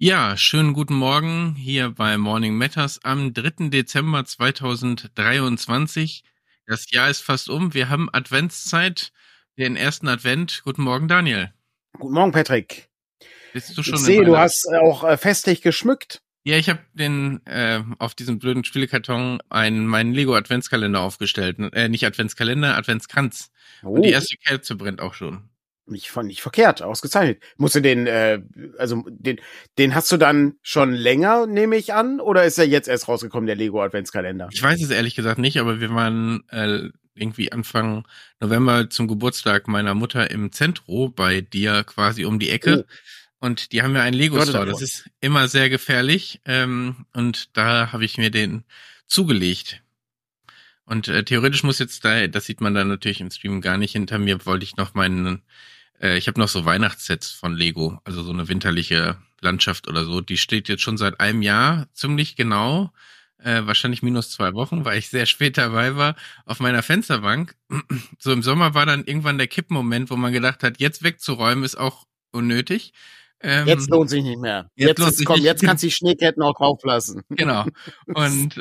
Ja, schönen guten Morgen hier bei Morning Matters am 3. Dezember 2023. Das Jahr ist fast um. Wir haben Adventszeit, den ersten Advent. Guten Morgen, Daniel. Guten Morgen, Patrick. Bist du schon ich sehe, du hast auch äh, festlich geschmückt. Ja, ich habe den äh, auf diesem blöden Spielekarton einen meinen Lego Adventskalender aufgestellt. Äh, nicht Adventskalender, Adventskranz. Oh. Und die erste Kerze brennt auch schon nicht von nicht verkehrt, ausgezeichnet. Musst du den, äh, also den, den hast du dann schon länger, nehme ich an, oder ist er jetzt erst rausgekommen, der Lego Adventskalender? Ich weiß es ehrlich gesagt nicht, aber wir waren äh, irgendwie Anfang November zum Geburtstag meiner Mutter im Zentro bei dir quasi um die Ecke. Oh. Und die haben ja einen Lego Store. Das ist immer sehr gefährlich. Ähm, und da habe ich mir den zugelegt. Und äh, theoretisch muss jetzt da, das sieht man dann natürlich im Stream gar nicht hinter mir, wollte ich noch meinen äh, ich habe noch so Weihnachtssets von Lego, also so eine winterliche Landschaft oder so. Die steht jetzt schon seit einem Jahr ziemlich genau, äh, wahrscheinlich minus zwei Wochen, weil ich sehr spät dabei war, auf meiner Fensterbank. So im Sommer war dann irgendwann der Kippmoment, wo man gedacht hat, jetzt wegzuräumen ist auch unnötig. Ähm, jetzt lohnt sich nicht mehr. Jetzt, jetzt, komm, jetzt kannst du die Schneeketten auch drauflassen. Genau. Und,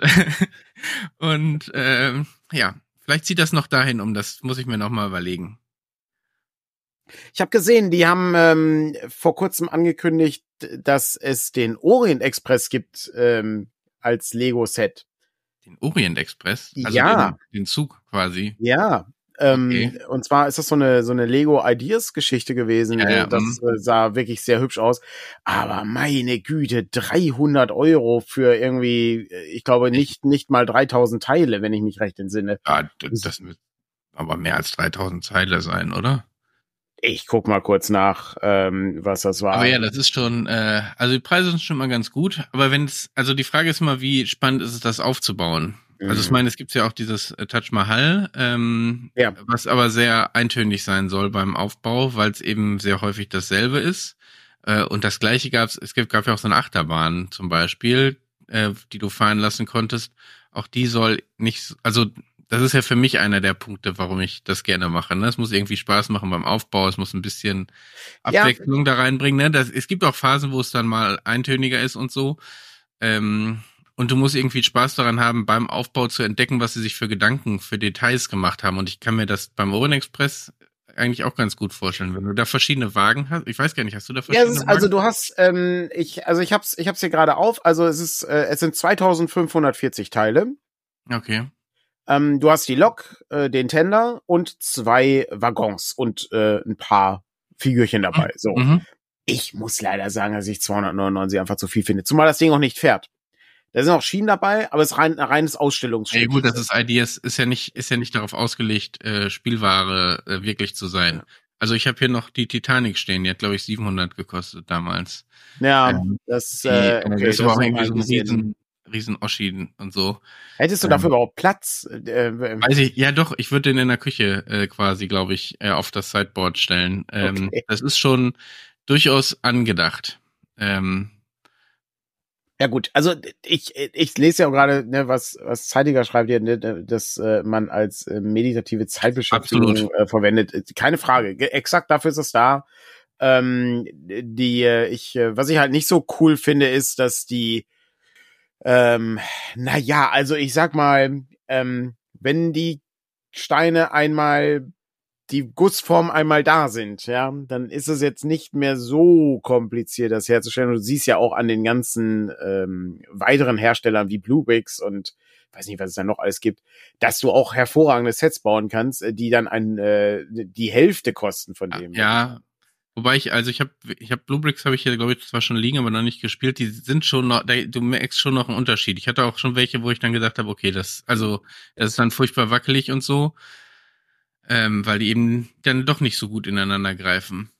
und ähm, ja, vielleicht zieht das noch dahin um. Das muss ich mir noch mal überlegen. Ich habe gesehen, die haben ähm, vor kurzem angekündigt, dass es den Orient Express gibt ähm, als Lego-Set. Den Orient Express? Also ja. Den, den Zug quasi. Ja. Ähm, okay. Und zwar ist das so eine so eine Lego Ideas Geschichte gewesen. Ja, ja. Das mhm. äh, sah wirklich sehr hübsch aus. Aber meine Güte, 300 Euro für irgendwie, äh, ich glaube nicht nicht mal 3000 Teile, wenn ich mich recht entsinne. Ja, das, das wird aber mehr als 3000 Teile sein, oder? Ich guck mal kurz nach, ähm, was das war. Aber ja, das ist schon, äh, also die Preise sind schon mal ganz gut. Aber wenn es, also die Frage ist immer, wie spannend ist es, das aufzubauen? Mhm. Also ich mhm. meine, es gibt ja auch dieses äh, Touch Mahal, ähm, ja. was aber sehr eintönig sein soll beim Aufbau, weil es eben sehr häufig dasselbe ist. Äh, und das gleiche gab es, es gab ja auch so eine Achterbahn zum Beispiel, äh, die du fahren lassen konntest. Auch die soll nicht, also das ist ja für mich einer der Punkte, warum ich das gerne mache. Ne? Es muss irgendwie Spaß machen beim Aufbau, es muss ein bisschen Abwechslung ja. da reinbringen. Ne? Das, es gibt auch Phasen, wo es dann mal eintöniger ist und so. Ähm, und du musst irgendwie Spaß daran haben, beim Aufbau zu entdecken, was sie sich für Gedanken, für Details gemacht haben. Und ich kann mir das beim Orient Express eigentlich auch ganz gut vorstellen, wenn du da verschiedene Wagen hast. Ich weiß gar nicht, hast du da verschiedene ja, ist, Also du hast, ähm, ich, also ich hab's, ich hab's hier gerade auf. Also es ist, äh, es sind 2540 Teile. Okay. Ähm, du hast die Lok, äh, den Tender und zwei Waggons und äh, ein paar Figürchen dabei. So. Mhm. Ich muss leider sagen, dass ich 299 einfach zu viel finde. Zumal das Ding auch nicht fährt. Da sind auch Schienen dabei, aber es ist rein, ein reines Ausstellungsstück. Ja gut, das ist Ideas, ist ja nicht, ist ja nicht darauf ausgelegt, äh, Spielware äh, wirklich zu sein. Also ich habe hier noch die Titanic stehen, die hat glaube ich 700 gekostet damals. Ja, ähm, das, die, äh, okay, das, das war auch irgendwie so ein riesen, riesen Oschi und so. Hättest du dafür ähm, überhaupt Platz? Äh, äh, weiß ich, ja doch, ich würde den in der Küche äh, quasi, glaube ich, äh, auf das Sideboard stellen. Ähm, okay. Das ist schon durchaus angedacht. Ähm, ja gut, also ich, ich lese ja auch gerade, ne, was, was Zeitiger schreibt hier, ne, dass äh, man als äh, meditative Zeitbeschäftigung äh, verwendet. Keine Frage. Exakt dafür ist es da. Ähm, die, äh, ich, äh, was ich halt nicht so cool finde, ist, dass die ähm, na ja, also ich sag mal, ähm, wenn die Steine einmal die Gussform einmal da sind, ja, dann ist es jetzt nicht mehr so kompliziert, das herzustellen. Du siehst ja auch an den ganzen ähm, weiteren Herstellern wie Bluebricks und weiß nicht, was es da noch alles gibt, dass du auch hervorragende Sets bauen kannst, äh, die dann ein, äh, die Hälfte kosten von dem. Ja, Wobei ich, also ich habe, ich habe Bluebricks habe ich hier, glaube ich, zwar schon liegen, aber noch nicht gespielt. Die sind schon noch, du merkst schon noch einen Unterschied. Ich hatte auch schon welche, wo ich dann gesagt habe, okay, das, also das ist dann furchtbar wackelig und so, ähm, weil die eben dann doch nicht so gut ineinander greifen.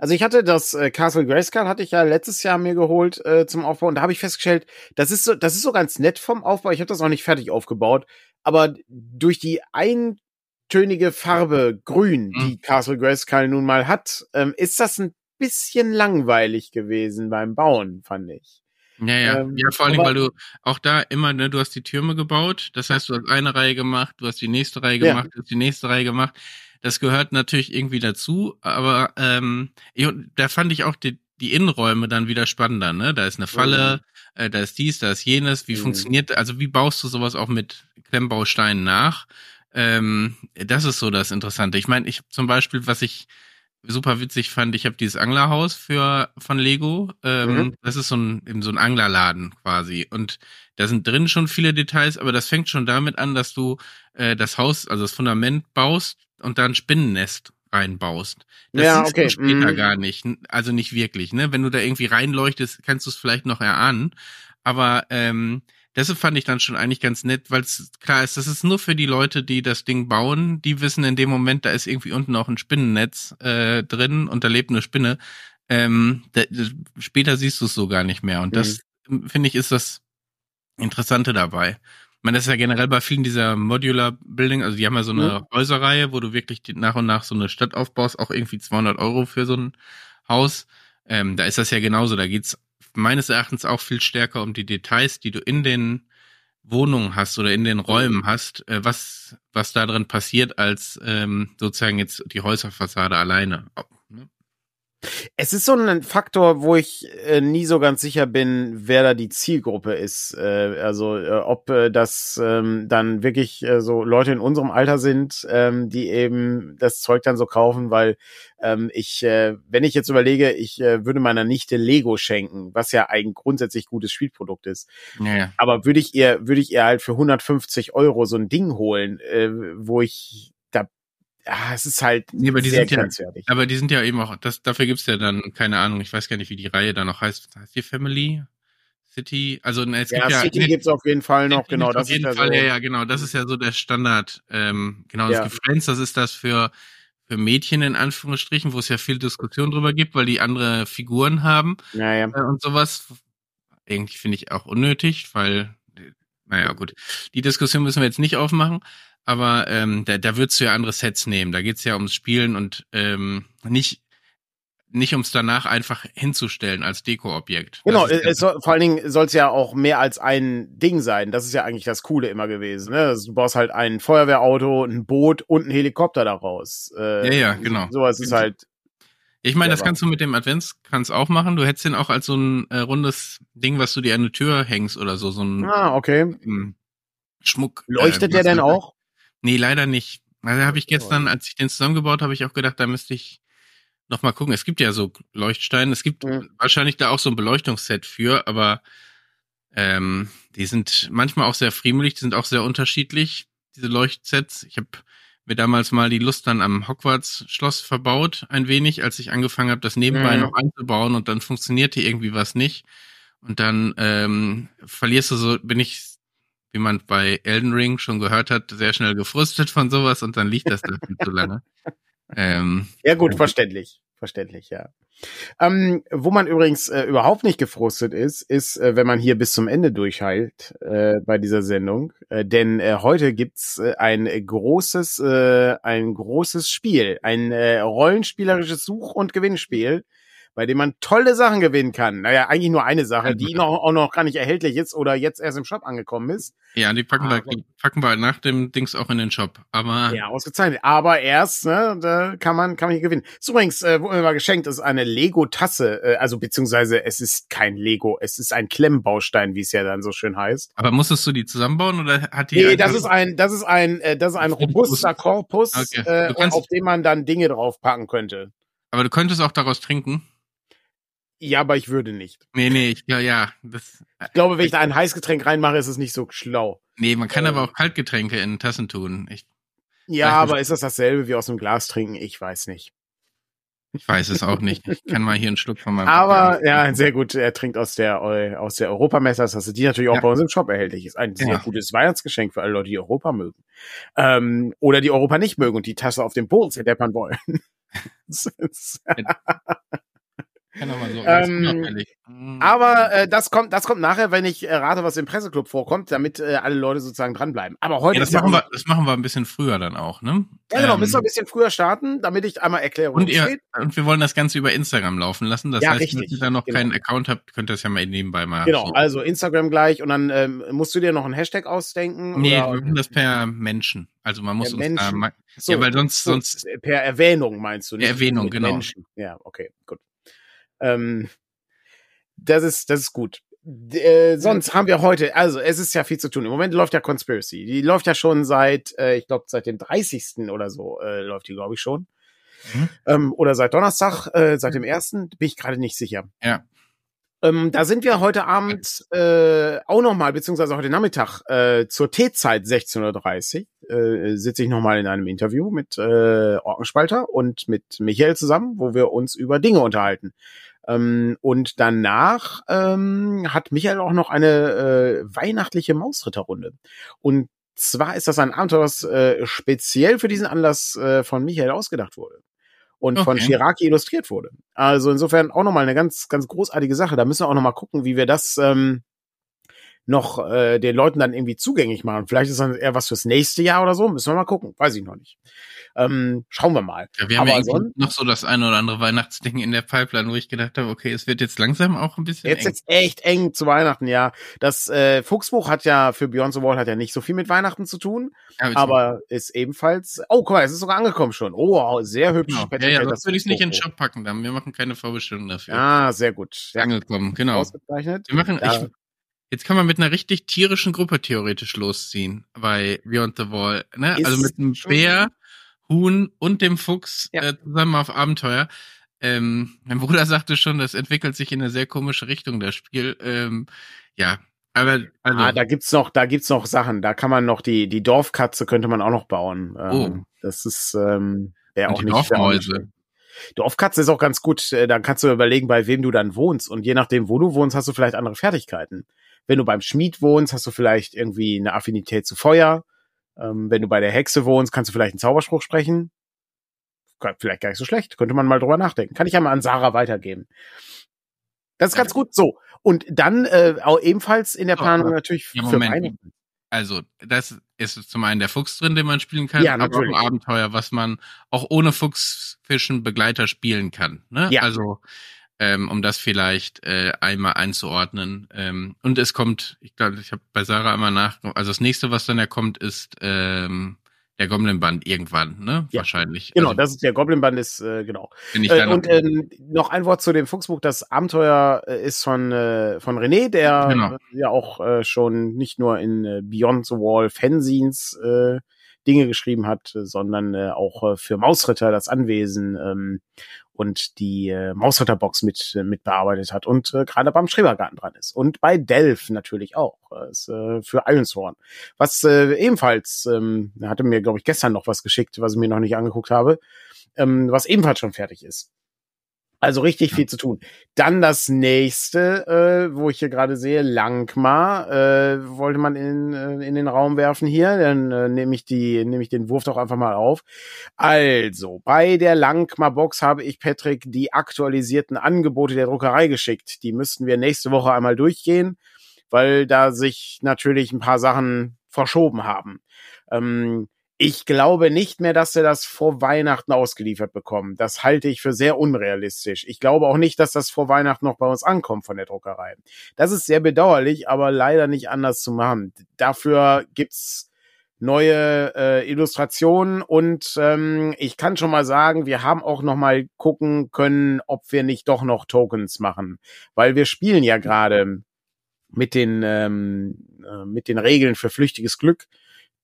Also ich hatte das äh, Castle Grayskull hatte ich ja letztes Jahr mir geholt äh, zum Aufbau und da habe ich festgestellt, das ist so, das ist so ganz nett vom Aufbau. Ich habe das auch nicht fertig aufgebaut, aber durch die ein tönige Farbe grün, mhm. die Castle Grayskull nun mal hat, ähm, ist das ein bisschen langweilig gewesen beim Bauen, fand ich. Ja, ja. Ähm, ja, vor allen Dingen, weil du auch da immer, ne, du hast die Türme gebaut, das heißt, du hast eine Reihe gemacht, du hast die nächste Reihe gemacht, ja. du hast die nächste Reihe gemacht. Das gehört natürlich irgendwie dazu, aber ähm, da fand ich auch die, die Innenräume dann wieder spannender, ne? Da ist eine Falle, mhm. äh, da ist dies, da ist jenes. Wie mhm. funktioniert, also wie baust du sowas auch mit Klemmbausteinen nach? Ähm, das ist so das Interessante. Ich meine, ich zum Beispiel, was ich super witzig fand, ich habe dieses Anglerhaus für von Lego. Ähm, mhm. Das ist so ein eben so ein Anglerladen quasi und da sind drin schon viele Details, aber das fängt schon damit an, dass du äh, das Haus, also das Fundament baust und da ein Spinnennest reinbaust. Das ja, okay. du später mhm. gar nicht, also nicht wirklich. Ne, wenn du da irgendwie reinleuchtest, kannst du es vielleicht noch erahnen, aber ähm, Deshalb fand ich dann schon eigentlich ganz nett, weil es klar ist, das ist nur für die Leute, die das Ding bauen, die wissen in dem Moment, da ist irgendwie unten auch ein Spinnennetz äh, drin und da lebt eine Spinne. Ähm, da, später siehst du es so gar nicht mehr. Und das, mhm. finde ich, ist das Interessante dabei. Ich meine, das ist ja generell bei vielen dieser Modular Building, also die haben ja so eine mhm. Häuserreihe, wo du wirklich nach und nach so eine Stadt aufbaust, auch irgendwie 200 Euro für so ein Haus. Ähm, da ist das ja genauso. Da geht's meines Erachtens auch viel stärker um die Details, die du in den Wohnungen hast oder in den Räumen hast, äh, was, was da drin passiert, als ähm, sozusagen jetzt die Häuserfassade alleine. Es ist so ein Faktor, wo ich äh, nie so ganz sicher bin, wer da die Zielgruppe ist. Äh, also äh, ob äh, das ähm, dann wirklich äh, so Leute in unserem Alter sind, ähm, die eben das Zeug dann so kaufen, weil ähm, ich, äh, wenn ich jetzt überlege, ich äh, würde meiner Nichte Lego schenken, was ja ein grundsätzlich gutes Spielprodukt ist. Ja. Aber würde ich ihr, würde ich ihr halt für 150 Euro so ein Ding holen, äh, wo ich ja, es ist halt nee, aber die sehr sind. Ja, aber die sind ja eben auch, das, dafür gibt's ja dann, keine Ahnung, ich weiß gar nicht, wie die Reihe da noch heißt. Heißt die Family? City? Also ne, es ja, gibt ja City gibt's auf jeden Fall noch, genau. Das auf jeden Fall, ja, so. ja, genau. Das ist ja so der Standard. Ähm, genau, ja. das Friends, das ist das für für Mädchen in Anführungsstrichen, wo es ja viel Diskussion drüber gibt, weil die andere Figuren haben naja. äh, und sowas. Irgendwie finde ich auch unnötig, weil, naja, gut. Die Diskussion müssen wir jetzt nicht aufmachen aber ähm, da, da würdest du ja andere Sets nehmen. Da geht's ja ums Spielen und ähm, nicht nicht ums danach einfach hinzustellen als Dekoobjekt. Genau, es soll, vor allen Dingen soll es ja auch mehr als ein Ding sein. Das ist ja eigentlich das Coole immer gewesen. Ne? Also du baust halt ein Feuerwehrauto, ein Boot und ein Helikopter daraus. Äh, ja, ja, genau. Sowas ist halt. Ich meine, das kannst du mit dem Adventskranz auch machen. Du hättest den auch als so ein äh, rundes Ding, was du dir an eine Tür hängst oder so, so ein ah, okay. Schmuck. Leuchtet äh, der denn auch? Nee, leider nicht. Also habe ich gestern, als ich den zusammengebaut habe, ich auch gedacht, da müsste ich noch mal gucken. Es gibt ja so Leuchtsteine. Es gibt mhm. wahrscheinlich da auch so ein Beleuchtungsset für, aber ähm, die sind manchmal auch sehr friemelig, die sind auch sehr unterschiedlich, diese Leuchtsets. Ich habe mir damals mal die Lust dann am Hogwarts-Schloss verbaut, ein wenig, als ich angefangen habe, das nebenbei mhm. noch einzubauen und dann funktionierte irgendwie was nicht. Und dann ähm, verlierst du so, bin ich wie man bei Elden Ring schon gehört hat, sehr schnell gefrustet von sowas und dann liegt das da viel zu lange. Ähm, ja gut, verständlich. Verständlich, ja. Ähm, wo man übrigens äh, überhaupt nicht gefrustet ist, ist, äh, wenn man hier bis zum Ende durchheilt äh, bei dieser Sendung. Äh, denn äh, heute gibt's äh, ein großes, äh, ein großes Spiel, ein äh, rollenspielerisches Such- und Gewinnspiel, bei dem man tolle Sachen gewinnen kann. Naja, eigentlich nur eine Sache, die noch, auch noch gar nicht erhältlich ist oder jetzt erst im Shop angekommen ist. Ja, die packen, wir, die packen wir nach dem Dings auch in den Shop. Aber ja, ausgezeichnet. Aber erst, ne, da kann man kann man hier gewinnen. Ist übrigens, äh, wurde mir mal geschenkt, ist eine Lego-Tasse, äh, also beziehungsweise es ist kein Lego, es ist ein Klemmbaustein, wie es ja dann so schön heißt. Aber musstest du die zusammenbauen oder hat die? Nee, das ist ein, das ist ein, äh, das ist ein robuster Korpus, okay. äh, auf dem man dann Dinge draufpacken könnte. Aber du könntest auch daraus trinken. Ja, aber ich würde nicht. Nee, nee, ich, ja, ja. Das, ich glaube, wenn ich da ein Heißgetränk reinmache, ist es nicht so schlau. Nee, man kann äh, aber auch Kaltgetränke in Tassen tun. Ich, ja, aber ist das dasselbe wie aus einem Glas trinken? Ich weiß nicht. Ich weiß es auch nicht. Ich kann mal hier einen Schluck von meinem. Aber ja, sehr gut. Er trinkt aus der aus der Europamessertasse, die natürlich auch ja. bei uns im Shop erhältlich ist. Ein sehr ja. gutes Weihnachtsgeschenk für alle Leute, die Europa mögen. Ähm, oder die Europa nicht mögen und die Tasse auf dem Boden zerdeppern wollen. Kann auch mal so ähm, mhm. aber äh, das kommt, das kommt nachher, wenn ich äh, rate, was im Presseclub vorkommt, damit äh, alle Leute sozusagen dranbleiben. Aber heute. Ja, das machen wir, das machen wir ein bisschen früher dann auch, ne? Ja, genau, ähm, müssen wir ein bisschen früher starten, damit ich einmal erkläre, und ihr, steht. Und wir wollen das Ganze über Instagram laufen lassen. Das ja, heißt, richtig, wenn ihr da noch genau. keinen Account habt, könnt ihr das ja mal nebenbei mal. Genau, so. also Instagram gleich und dann ähm, musst du dir noch einen Hashtag ausdenken. Nee, oder? wir machen das per Menschen. Also man muss uns Menschen. da so, ja, weil sonst, sonst. Per Erwähnung meinst du nicht? Erwähnung, genau. Menschen. Ja, okay, gut. Ähm, das ist, das ist gut. Äh, sonst haben wir heute, also es ist ja viel zu tun. Im Moment läuft ja Conspiracy. Die läuft ja schon seit, äh, ich glaube, seit dem 30. oder so äh, läuft die, glaube ich, schon. Mhm. Ähm, oder seit Donnerstag, äh, seit dem ersten, bin ich gerade nicht sicher. Ja. Ähm, da sind wir heute Abend äh, auch nochmal, beziehungsweise heute Nachmittag äh, zur T-Zeit 16.30 Uhr äh, sitze ich nochmal in einem Interview mit äh, Orkenspalter und mit Michael zusammen, wo wir uns über Dinge unterhalten. Ähm, und danach ähm, hat Michael auch noch eine äh, weihnachtliche Mausritterrunde. Und zwar ist das ein Abenteuer, das äh, speziell für diesen Anlass äh, von Michael ausgedacht wurde und okay. von Shiraki illustriert wurde. Also insofern auch nochmal eine ganz, ganz großartige Sache. Da müssen wir auch nochmal gucken, wie wir das ähm, noch äh, den Leuten dann irgendwie zugänglich machen. Vielleicht ist das eher was fürs nächste Jahr oder so. Müssen wir mal gucken. Weiß ich noch nicht. Ähm, schauen wir mal. Ja, wir haben Aber ja noch so das eine oder andere Weihnachtsding in der Pipeline, wo ich gedacht habe, okay, es wird jetzt langsam auch ein bisschen Jetzt eng. jetzt echt eng zu Weihnachten, ja. Das äh, Fuchsbuch hat ja für Beyond the Wall hat ja nicht so viel mit Weihnachten zu tun, ja, aber ist ebenfalls. Oh, guck mal, es ist sogar angekommen schon. Oh, sehr hübsch. Genau. Ja, ja, das würde ich nicht in den Shop packen, dann. Wir machen keine Vorbestellung dafür. Ah, sehr gut. Ja. Angekommen, genau. Ausgezeichnet. Wir machen, ja. ich, Jetzt kann man mit einer richtig tierischen Gruppe theoretisch losziehen bei Beyond the Wall. Ne? also mit einem Bär, Huhn und dem Fuchs ja. äh, zusammen auf Abenteuer. Ähm, mein Bruder sagte schon, das entwickelt sich in eine sehr komische Richtung, das Spiel. Ähm, ja, aber also. Ah, da gibt's noch, da gibt's noch Sachen. Da kann man noch die die Dorfkatze könnte man auch noch bauen. Ähm, oh. Das ist ähm, wäre auch nicht. Dorfmäuse. Dorfkatze ist auch ganz gut. Äh, dann kannst du überlegen, bei wem du dann wohnst und je nachdem, wo du wohnst, hast du vielleicht andere Fertigkeiten. Wenn du beim Schmied wohnst, hast du vielleicht irgendwie eine Affinität zu Feuer. Ähm, wenn du bei der Hexe wohnst, kannst du vielleicht einen Zauberspruch sprechen. Vielleicht gar nicht so schlecht. Könnte man mal drüber nachdenken. Kann ich ja mal an Sarah weitergeben. Das ist ganz gut so. Und dann äh, auch ebenfalls in der Planung natürlich ja, für Weihnachten. Also, das ist zum einen der Fuchs drin, den man spielen kann, ja, natürlich. aber auch ein Abenteuer, was man auch ohne Fuchsfischen Begleiter spielen kann. Ne? Ja. Also ähm, um das vielleicht äh, einmal einzuordnen. Ähm, und es kommt, ich glaube, ich habe bei Sarah einmal nach, also das nächste, was dann ja kommt, ist ähm, der Goblin-Band irgendwann, ne? Ja, Wahrscheinlich. Genau, also, das ist der Goblin-Band ist, äh, genau. Äh, und noch, ähm, noch ein Wort zu dem Fuchsbuch. Das Abenteuer äh, ist von, äh, von René, der genau. äh, ja auch äh, schon nicht nur in äh, Beyond the Wall Fanzines äh, Dinge geschrieben hat, sondern äh, auch äh, für Mausritter das Anwesen ähm, und die äh, Mausritterbox mit, äh, mit bearbeitet hat und äh, gerade beim Schrebergarten dran ist. Und bei Delph natürlich auch. Äh, ist, äh, für Ironsworn. Was äh, ebenfalls, ähm, hatte mir, glaube ich, gestern noch was geschickt, was ich mir noch nicht angeguckt habe, ähm, was ebenfalls schon fertig ist. Also richtig viel zu tun. Dann das nächste, äh, wo ich hier gerade sehe, Langma, äh, wollte man in, äh, in den Raum werfen hier. Dann äh, nehme ich die, nehme ich den Wurf doch einfach mal auf. Also, bei der Langma-Box habe ich Patrick die aktualisierten Angebote der Druckerei geschickt. Die müssten wir nächste Woche einmal durchgehen, weil da sich natürlich ein paar Sachen verschoben haben. Ähm, ich glaube nicht mehr, dass wir das vor Weihnachten ausgeliefert bekommen. Das halte ich für sehr unrealistisch. Ich glaube auch nicht, dass das vor Weihnachten noch bei uns ankommt von der Druckerei. Das ist sehr bedauerlich, aber leider nicht anders zu machen. Dafür gibt's neue äh, Illustrationen und ähm, ich kann schon mal sagen, wir haben auch noch mal gucken können, ob wir nicht doch noch Tokens machen, weil wir spielen ja gerade mit den ähm, äh, mit den Regeln für flüchtiges Glück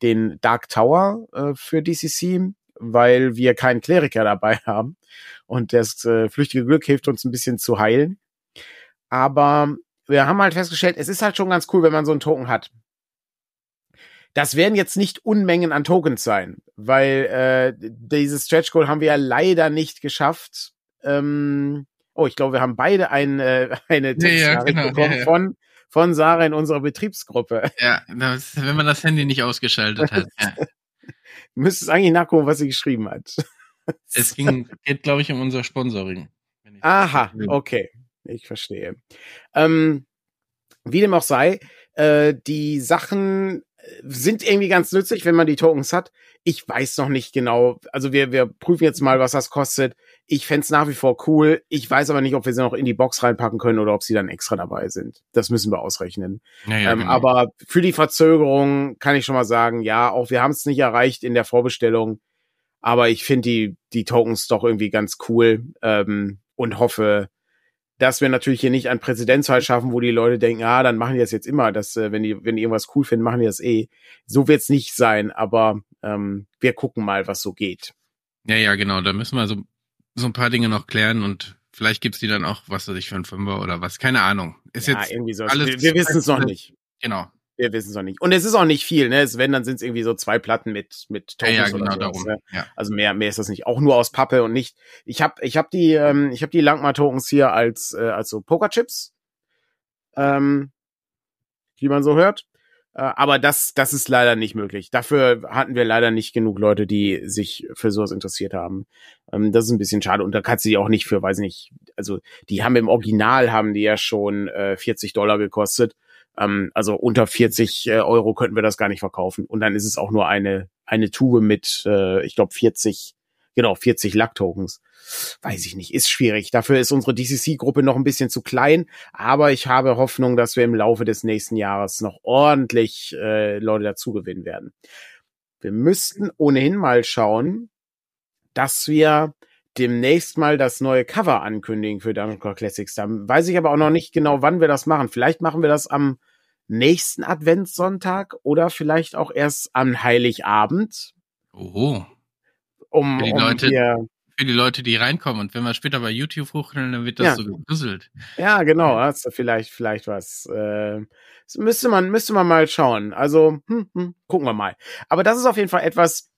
den Dark Tower äh, für DCC, weil wir keinen Kleriker dabei haben. Und das äh, flüchtige Glück hilft uns ein bisschen zu heilen. Aber wir haben halt festgestellt, es ist halt schon ganz cool, wenn man so einen Token hat. Das werden jetzt nicht Unmengen an Tokens sein, weil äh, dieses Stretch Goal haben wir ja leider nicht geschafft. Ähm, oh, ich glaube, wir haben beide ein, äh, eine Textnachricht ja, genau, bekommen ja, ja. von von Sarah in unserer Betriebsgruppe. Ja, das, wenn man das Handy nicht ausgeschaltet hat. Ja. Müsstest eigentlich nachgucken, was sie geschrieben hat. Es ging, geht, glaube ich, um unser Sponsoring. Aha, okay. Ich verstehe. Ähm, wie dem auch sei, äh, die Sachen sind irgendwie ganz nützlich, wenn man die Tokens hat. Ich weiß noch nicht genau. Also wir, wir prüfen jetzt mal, was das kostet. Ich fände nach wie vor cool. Ich weiß aber nicht, ob wir sie noch in die Box reinpacken können oder ob sie dann extra dabei sind. Das müssen wir ausrechnen. Ja, ja, ähm, genau. Aber für die Verzögerung kann ich schon mal sagen, ja, auch wir haben es nicht erreicht in der Vorbestellung. Aber ich finde die, die Tokens doch irgendwie ganz cool ähm, und hoffe, dass wir natürlich hier nicht ein Präzedenzfall schaffen, wo die Leute denken, ah, dann machen die das jetzt immer, dass äh, wenn die wenn die irgendwas cool finden, machen die das eh. So wird's nicht sein, aber ähm, wir gucken mal, was so geht. Ja, ja, genau. Da müssen wir so so ein paar Dinge noch klären und vielleicht gibt's die dann auch, was weiß ich, für ein Fünfer oder was. Keine Ahnung. Ist ja, jetzt irgendwie so. Alles wir, wir wissen es noch nicht. Genau. Wir wissen es noch nicht. Und es ist auch nicht viel, ne? Es, wenn, dann sind es irgendwie so zwei Platten mit, mit Tokens ja, ja, genau, darum. Ne? Ja. Also mehr, mehr ist das nicht. Auch nur aus Pappe und nicht. Ich habe ich hab die, ähm, ich habe die Langmar-Tokens hier als, äh, als so Pokerchips. Ähm, wie man so hört. Äh, aber das, das ist leider nicht möglich. Dafür hatten wir leider nicht genug Leute, die sich für sowas interessiert haben. Ähm, das ist ein bisschen schade. Und da kannst du die auch nicht für, weiß nicht, also die haben im Original haben die ja schon äh, 40 Dollar gekostet. Ähm, also unter 40 äh, Euro könnten wir das gar nicht verkaufen. Und dann ist es auch nur eine, eine Tube mit, äh, ich glaube, 40, genau, 40 Lack-Tokens. Weiß ich nicht, ist schwierig. Dafür ist unsere DCC-Gruppe noch ein bisschen zu klein, aber ich habe Hoffnung, dass wir im Laufe des nächsten Jahres noch ordentlich äh, Leute dazugewinnen werden. Wir müssten ohnehin mal schauen, dass wir demnächst mal das neue Cover ankündigen für Dungeon Core Classics. Da weiß ich aber auch noch nicht genau, wann wir das machen. Vielleicht machen wir das am nächsten Adventssonntag oder vielleicht auch erst am Heiligabend. Oho. Um, für die, um Leute, hier, für die Leute, die reinkommen. Und wenn wir später bei YouTube hochnimmt, dann wird das ja. so gedüsselt. Ja, genau. Hast du vielleicht, vielleicht was. Äh, müsste man, müsste man mal schauen. Also, hm, hm, gucken wir mal. Aber das ist auf jeden Fall etwas,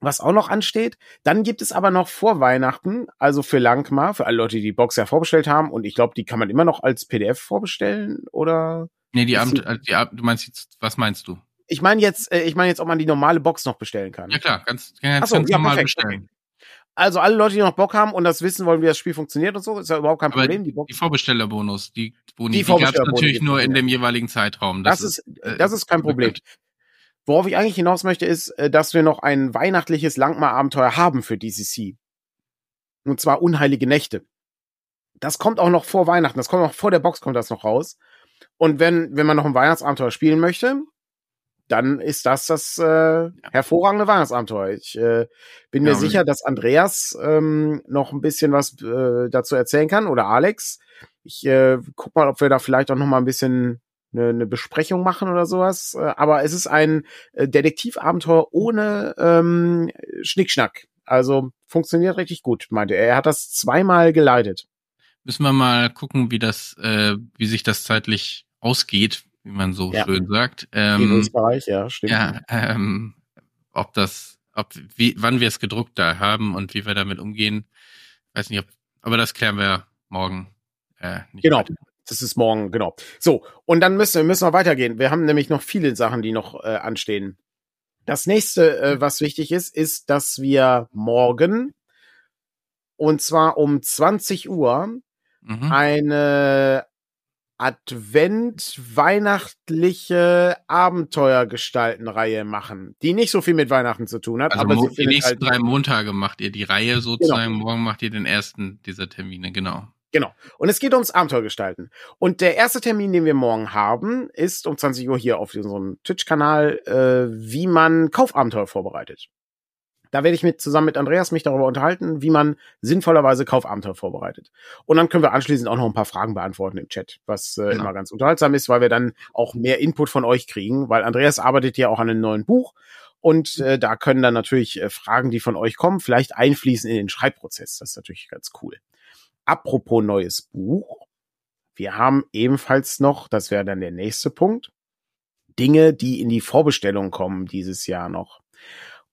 was auch noch ansteht. Dann gibt es aber noch vor Weihnachten, also für Langmar, für alle Leute, die die Box ja vorbestellt haben, und ich glaube, die kann man immer noch als PDF vorbestellen, oder? Nee, die Abend, äh, die Abend, du meinst jetzt, was meinst du? Ich meine jetzt, äh, ich meine jetzt, ob man die normale Box noch bestellen kann. Ja klar, ganz, ganz, so, ganz ja, normal perfekt. bestellen. Also alle Leute, die noch Bock haben und das wissen wollen, wie das Spiel funktioniert und so, ist ja überhaupt kein Aber Problem. Die, Box die Vorbestellerbonus, die Boni, die, die gab es natürlich nur in dem jeweiligen Zeitraum. Das, das ist, äh, das ist kein Problem. Worauf ich eigentlich hinaus möchte, ist, äh, dass wir noch ein weihnachtliches Langmar-Abenteuer haben für DCC. Und zwar Unheilige Nächte. Das kommt auch noch vor Weihnachten. Das kommt noch vor der Box, kommt das noch raus. Und wenn, wenn man noch ein Weihnachtsabenteuer spielen möchte, dann ist das das äh, hervorragende Weihnachtsabenteuer. Ich äh, bin ja, mir sicher, dass Andreas ähm, noch ein bisschen was äh, dazu erzählen kann oder Alex. Ich äh, guck mal, ob wir da vielleicht auch noch mal ein bisschen eine, eine Besprechung machen oder sowas. Äh, aber es ist ein äh, Detektivabenteuer ohne ähm, Schnickschnack. Also funktioniert richtig gut, meinte er. Er hat das zweimal geleitet. Müssen wir mal gucken, wie das, äh, wie sich das zeitlich ausgeht, wie man so ja. schön sagt. Ähm, In Österreich, ja, stimmt. Ja, ähm, ob das, ob, wie, wann wir es gedruckt da haben und wie wir damit umgehen, weiß nicht, ob, aber das klären wir morgen. Äh, nicht genau. Weiter. Das ist morgen, genau. So, und dann müssen wir müssen wir weitergehen. Wir haben nämlich noch viele Sachen, die noch äh, anstehen. Das nächste, äh, was wichtig ist, ist, dass wir morgen und zwar um 20 Uhr mhm. eine Advent-weihnachtliche Abenteuergestalten-Reihe machen, die nicht so viel mit Weihnachten zu tun hat. Also aber die nächsten halt drei Montage macht ihr die Reihe sozusagen, genau. morgen macht ihr den ersten dieser Termine, genau. Genau. Und es geht ums Abenteuergestalten. Und der erste Termin, den wir morgen haben, ist um 20 Uhr hier auf unserem Twitch-Kanal, äh, wie man Kaufabenteuer vorbereitet. Da werde ich mit zusammen mit Andreas mich darüber unterhalten, wie man sinnvollerweise Kaufabenteuer vorbereitet. Und dann können wir anschließend auch noch ein paar Fragen beantworten im Chat, was äh, genau. immer ganz unterhaltsam ist, weil wir dann auch mehr Input von euch kriegen, weil Andreas arbeitet ja auch an einem neuen Buch und äh, da können dann natürlich äh, Fragen, die von euch kommen, vielleicht einfließen in den Schreibprozess. Das ist natürlich ganz cool. Apropos neues Buch. Wir haben ebenfalls noch, das wäre dann der nächste Punkt, Dinge, die in die Vorbestellung kommen dieses Jahr noch.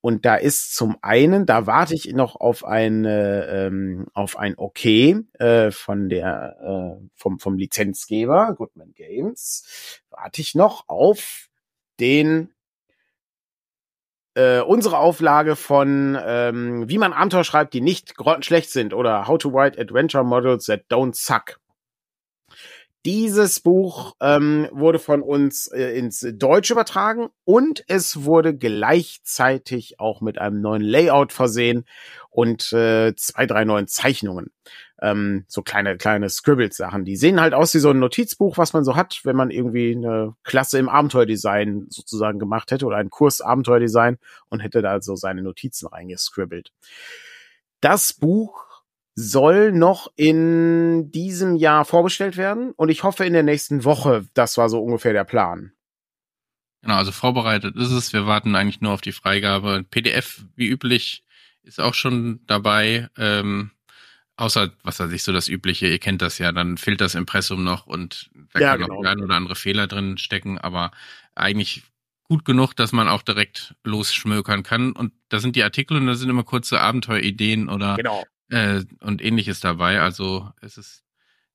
Und da ist zum einen, da warte ich noch auf ein ähm, auf ein Okay äh, von der äh, vom vom Lizenzgeber Goodman Games. Warte ich noch auf den äh, unsere Auflage von ähm, wie man Abenteuer schreibt, die nicht grottenschlecht sind oder How to Write Adventure Models that don't suck. Dieses Buch ähm, wurde von uns äh, ins Deutsch übertragen und es wurde gleichzeitig auch mit einem neuen Layout versehen und äh, zwei, drei neuen Zeichnungen ähm, so kleine, kleine Scribbles-Sachen. Die sehen halt aus wie so ein Notizbuch, was man so hat, wenn man irgendwie eine Klasse im Abenteuerdesign sozusagen gemacht hätte oder einen Kurs Abenteuerdesign und hätte da so seine Notizen reingescribbelt. Das Buch soll noch in diesem Jahr vorbestellt werden und ich hoffe in der nächsten Woche. Das war so ungefähr der Plan. Genau, also vorbereitet ist es. Wir warten eigentlich nur auf die Freigabe. PDF, wie üblich, ist auch schon dabei. Ähm, außer, was weiß ich, so das Übliche, ihr kennt das ja, dann fehlt das Impressum noch und da ja, kann genau. noch ein oder andere Fehler drin stecken, aber eigentlich gut genug, dass man auch direkt losschmökern kann. Und da sind die Artikel und da sind immer kurze Abenteuerideen oder genau. Äh, und ähnliches dabei. Also es ist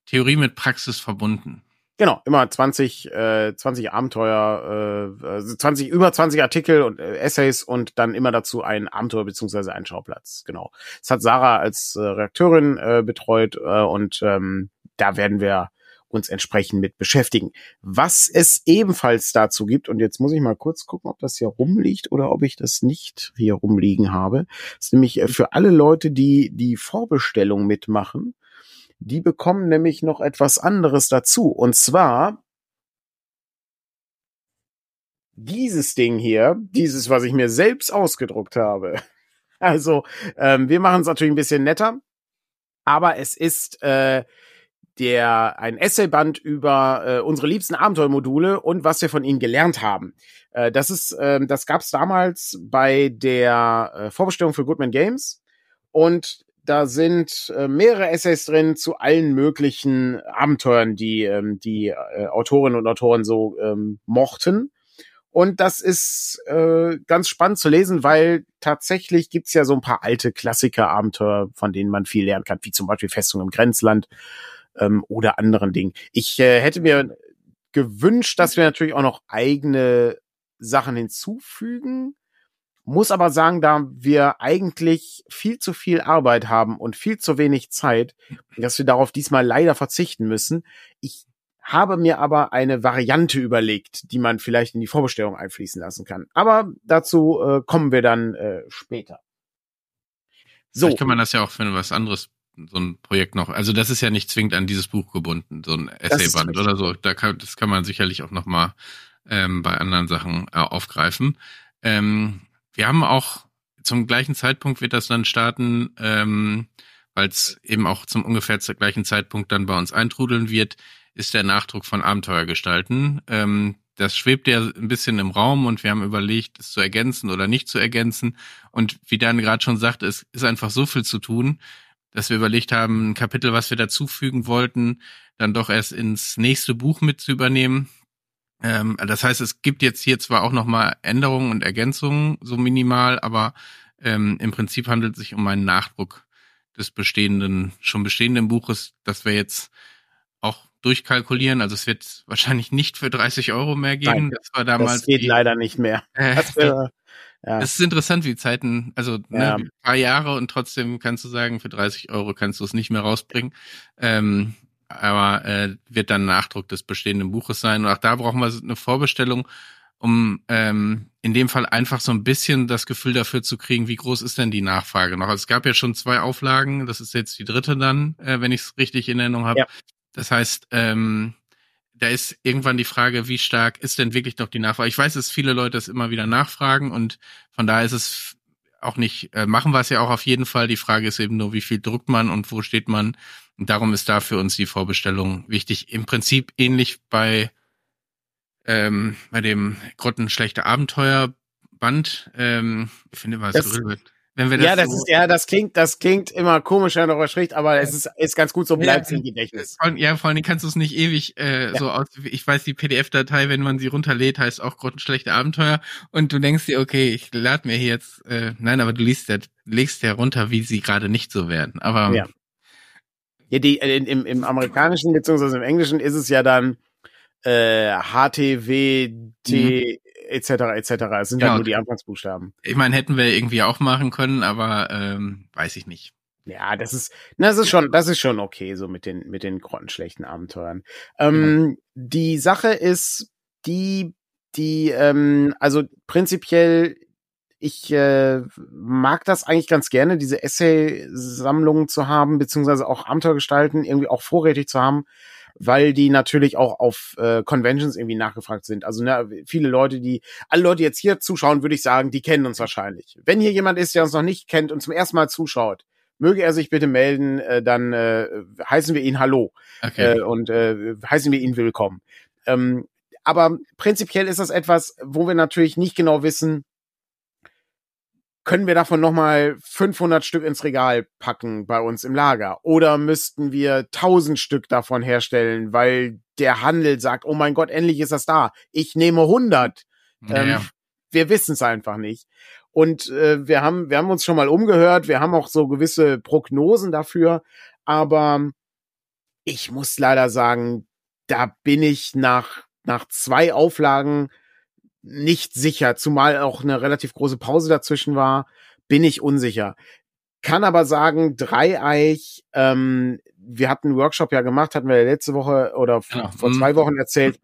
Theorie mit Praxis verbunden. Genau, immer 20, äh, 20 Abenteuer, äh, 20, also über 20 Artikel und äh, Essays und dann immer dazu ein Abenteuer beziehungsweise ein Schauplatz. Genau. Das hat Sarah als äh, Redakteurin äh, betreut äh, und ähm, da werden wir uns entsprechend mit beschäftigen. Was es ebenfalls dazu gibt, und jetzt muss ich mal kurz gucken, ob das hier rumliegt oder ob ich das nicht hier rumliegen habe, ist nämlich äh, für alle Leute, die die Vorbestellung mitmachen, die bekommen nämlich noch etwas anderes dazu. Und zwar dieses Ding hier, dieses, was ich mir selbst ausgedruckt habe. Also, ähm, wir machen es natürlich ein bisschen netter, aber es ist äh, der ein Essayband über äh, unsere liebsten Abenteuermodule und was wir von ihnen gelernt haben. Äh, das ist, äh, das gab es damals bei der äh, Vorbestellung für Goodman Games und da sind äh, mehrere Essays drin zu allen möglichen Abenteuern, die ähm, die äh, Autorinnen und Autoren so ähm, mochten. Und das ist äh, ganz spannend zu lesen, weil tatsächlich gibt's ja so ein paar alte Klassiker-Abenteuer, von denen man viel lernen kann, wie zum Beispiel Festung im Grenzland ähm, oder anderen Dingen. Ich äh, hätte mir gewünscht, dass wir natürlich auch noch eigene Sachen hinzufügen. Muss aber sagen, da wir eigentlich viel zu viel Arbeit haben und viel zu wenig Zeit, dass wir darauf diesmal leider verzichten müssen. Ich habe mir aber eine Variante überlegt, die man vielleicht in die Vorbestellung einfließen lassen kann. Aber dazu äh, kommen wir dann äh, später. So. Vielleicht kann man das ja auch für was anderes, so ein Projekt noch. Also das ist ja nicht zwingend an dieses Buch gebunden, so ein Essayband oder so. Da kann, das kann man sicherlich auch noch mal ähm, bei anderen Sachen äh, aufgreifen. Ähm, wir haben auch zum gleichen Zeitpunkt wird das dann starten, ähm, weil es eben auch zum ungefähr zur gleichen Zeitpunkt dann bei uns eintrudeln wird, ist der Nachdruck von Abenteuer gestalten. Ähm, das schwebt ja ein bisschen im Raum und wir haben überlegt, es zu ergänzen oder nicht zu ergänzen. Und wie Dan gerade schon sagte, es ist einfach so viel zu tun, dass wir überlegt haben, ein Kapitel, was wir dazufügen wollten, dann doch erst ins nächste Buch mit zu übernehmen. Ähm, das heißt, es gibt jetzt hier zwar auch nochmal Änderungen und Ergänzungen, so minimal, aber ähm, im Prinzip handelt es sich um einen Nachdruck des bestehenden, schon bestehenden Buches, das wir jetzt auch durchkalkulieren. Also es wird wahrscheinlich nicht für 30 Euro mehr geben. Nein, das war damals. Das geht die, leider nicht mehr. Äh, das, wäre, ja. Es ist interessant, wie Zeiten, also ne, ja. ein paar Jahre und trotzdem kannst du sagen, für 30 Euro kannst du es nicht mehr rausbringen. Ähm, aber äh, wird dann Nachdruck des bestehenden Buches sein. Und auch da brauchen wir eine Vorbestellung, um ähm, in dem Fall einfach so ein bisschen das Gefühl dafür zu kriegen, wie groß ist denn die Nachfrage noch. Also es gab ja schon zwei Auflagen, das ist jetzt die dritte dann, äh, wenn ich es richtig in Erinnerung habe. Ja. Das heißt, ähm, da ist irgendwann die Frage, wie stark ist denn wirklich noch die Nachfrage? Ich weiß, dass viele Leute das immer wieder nachfragen und von daher ist es auch nicht, äh, machen wir es ja auch auf jeden Fall. Die Frage ist eben nur, wie viel druckt man und wo steht man und darum ist da für uns die Vorbestellung wichtig. Im Prinzip ähnlich bei, ähm, bei dem Grottenschlechte Abenteuerband. Ähm, ich finde immer, das, wenn wir das ja, das so ist, ja, das klingt, das klingt immer komisch an eurer Schrift, aber es ist, ist ganz gut, so bleibt es im Gedächtnis. Ja, vor allem kannst du es nicht ewig äh, ja. so aus. Ich weiß, die PDF-Datei, wenn man sie runterlädt, heißt auch grottenschlechte Abenteuer. Und du denkst dir, okay, ich lade mir hier jetzt, äh, nein, aber du liest ja, legst ja runter, wie sie gerade nicht so werden. Aber ja. Ja, die, äh, im, im amerikanischen beziehungsweise im englischen ist es ja dann äh, HTWT mhm. Etc. etc. Es sind ja nur die Anfangsbuchstaben. Ich meine, hätten wir irgendwie auch machen können, aber ähm, weiß ich nicht. Ja, das ist, das ist schon, das ist schon okay, so mit den, mit den grottenschlechten Abenteuern. Ähm, ja. Die Sache ist, die, die, ähm, also prinzipiell ich äh, mag das eigentlich ganz gerne, diese Essay-Sammlungen zu haben, beziehungsweise auch Abenteuergestalten irgendwie auch vorrätig zu haben, weil die natürlich auch auf äh, Conventions irgendwie nachgefragt sind. Also ne, viele Leute, die, alle Leute, die jetzt hier zuschauen, würde ich sagen, die kennen uns wahrscheinlich. Wenn hier jemand ist, der uns noch nicht kennt und zum ersten Mal zuschaut, möge er sich bitte melden, äh, dann äh, heißen wir ihn Hallo okay. äh, und äh, heißen wir ihn willkommen. Ähm, aber prinzipiell ist das etwas, wo wir natürlich nicht genau wissen, können wir davon nochmal 500 Stück ins Regal packen bei uns im Lager? Oder müssten wir 1000 Stück davon herstellen, weil der Handel sagt, oh mein Gott, endlich ist das da. Ich nehme 100. Ja. Ähm, wir wissen es einfach nicht. Und äh, wir haben, wir haben uns schon mal umgehört. Wir haben auch so gewisse Prognosen dafür. Aber ich muss leider sagen, da bin ich nach, nach zwei Auflagen nicht sicher, zumal auch eine relativ große Pause dazwischen war, bin ich unsicher. Kann aber sagen, Dreieich, ähm, wir hatten einen Workshop ja gemacht, hatten wir letzte Woche oder genau. vor zwei mhm. Wochen erzählt.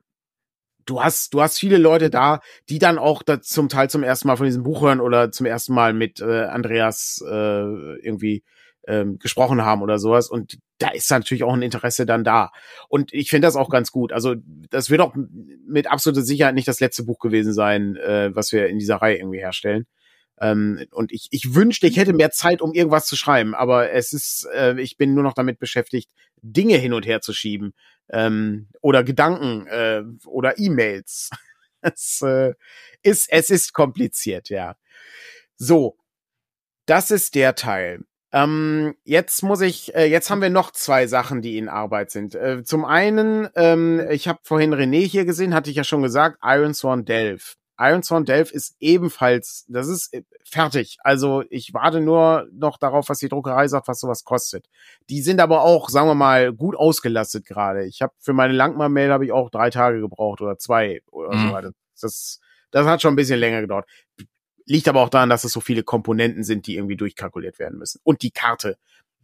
Du hast, du hast viele Leute da, die dann auch da zum Teil zum ersten Mal von diesem Buch hören oder zum ersten Mal mit äh, Andreas äh, irgendwie ähm, gesprochen haben oder sowas. Und da ist natürlich auch ein Interesse dann da. Und ich finde das auch ganz gut. Also das wird auch mit absoluter Sicherheit nicht das letzte Buch gewesen sein, äh, was wir in dieser Reihe irgendwie herstellen. Ähm, und ich, ich wünschte, ich hätte mehr Zeit, um irgendwas zu schreiben, aber es ist, äh, ich bin nur noch damit beschäftigt, Dinge hin und her zu schieben ähm, oder Gedanken äh, oder E-Mails. es äh, ist, es ist kompliziert, ja. So, das ist der Teil. Ähm, jetzt muss ich, äh, jetzt haben wir noch zwei Sachen, die in Arbeit sind. Äh, zum einen, ähm, ich habe vorhin René hier gesehen, hatte ich ja schon gesagt, Iron Sworn Delph. Iron Sworn Delph ist ebenfalls, das ist äh, fertig. Also ich warte nur noch darauf, was die Druckerei sagt, was sowas kostet. Die sind aber auch, sagen wir mal, gut ausgelastet gerade. Ich habe für meine Langmar-Mail habe ich auch drei Tage gebraucht oder zwei oder mhm. so weiter. Das, das hat schon ein bisschen länger gedauert. Liegt aber auch daran, dass es so viele Komponenten sind, die irgendwie durchkalkuliert werden müssen. Und die Karte,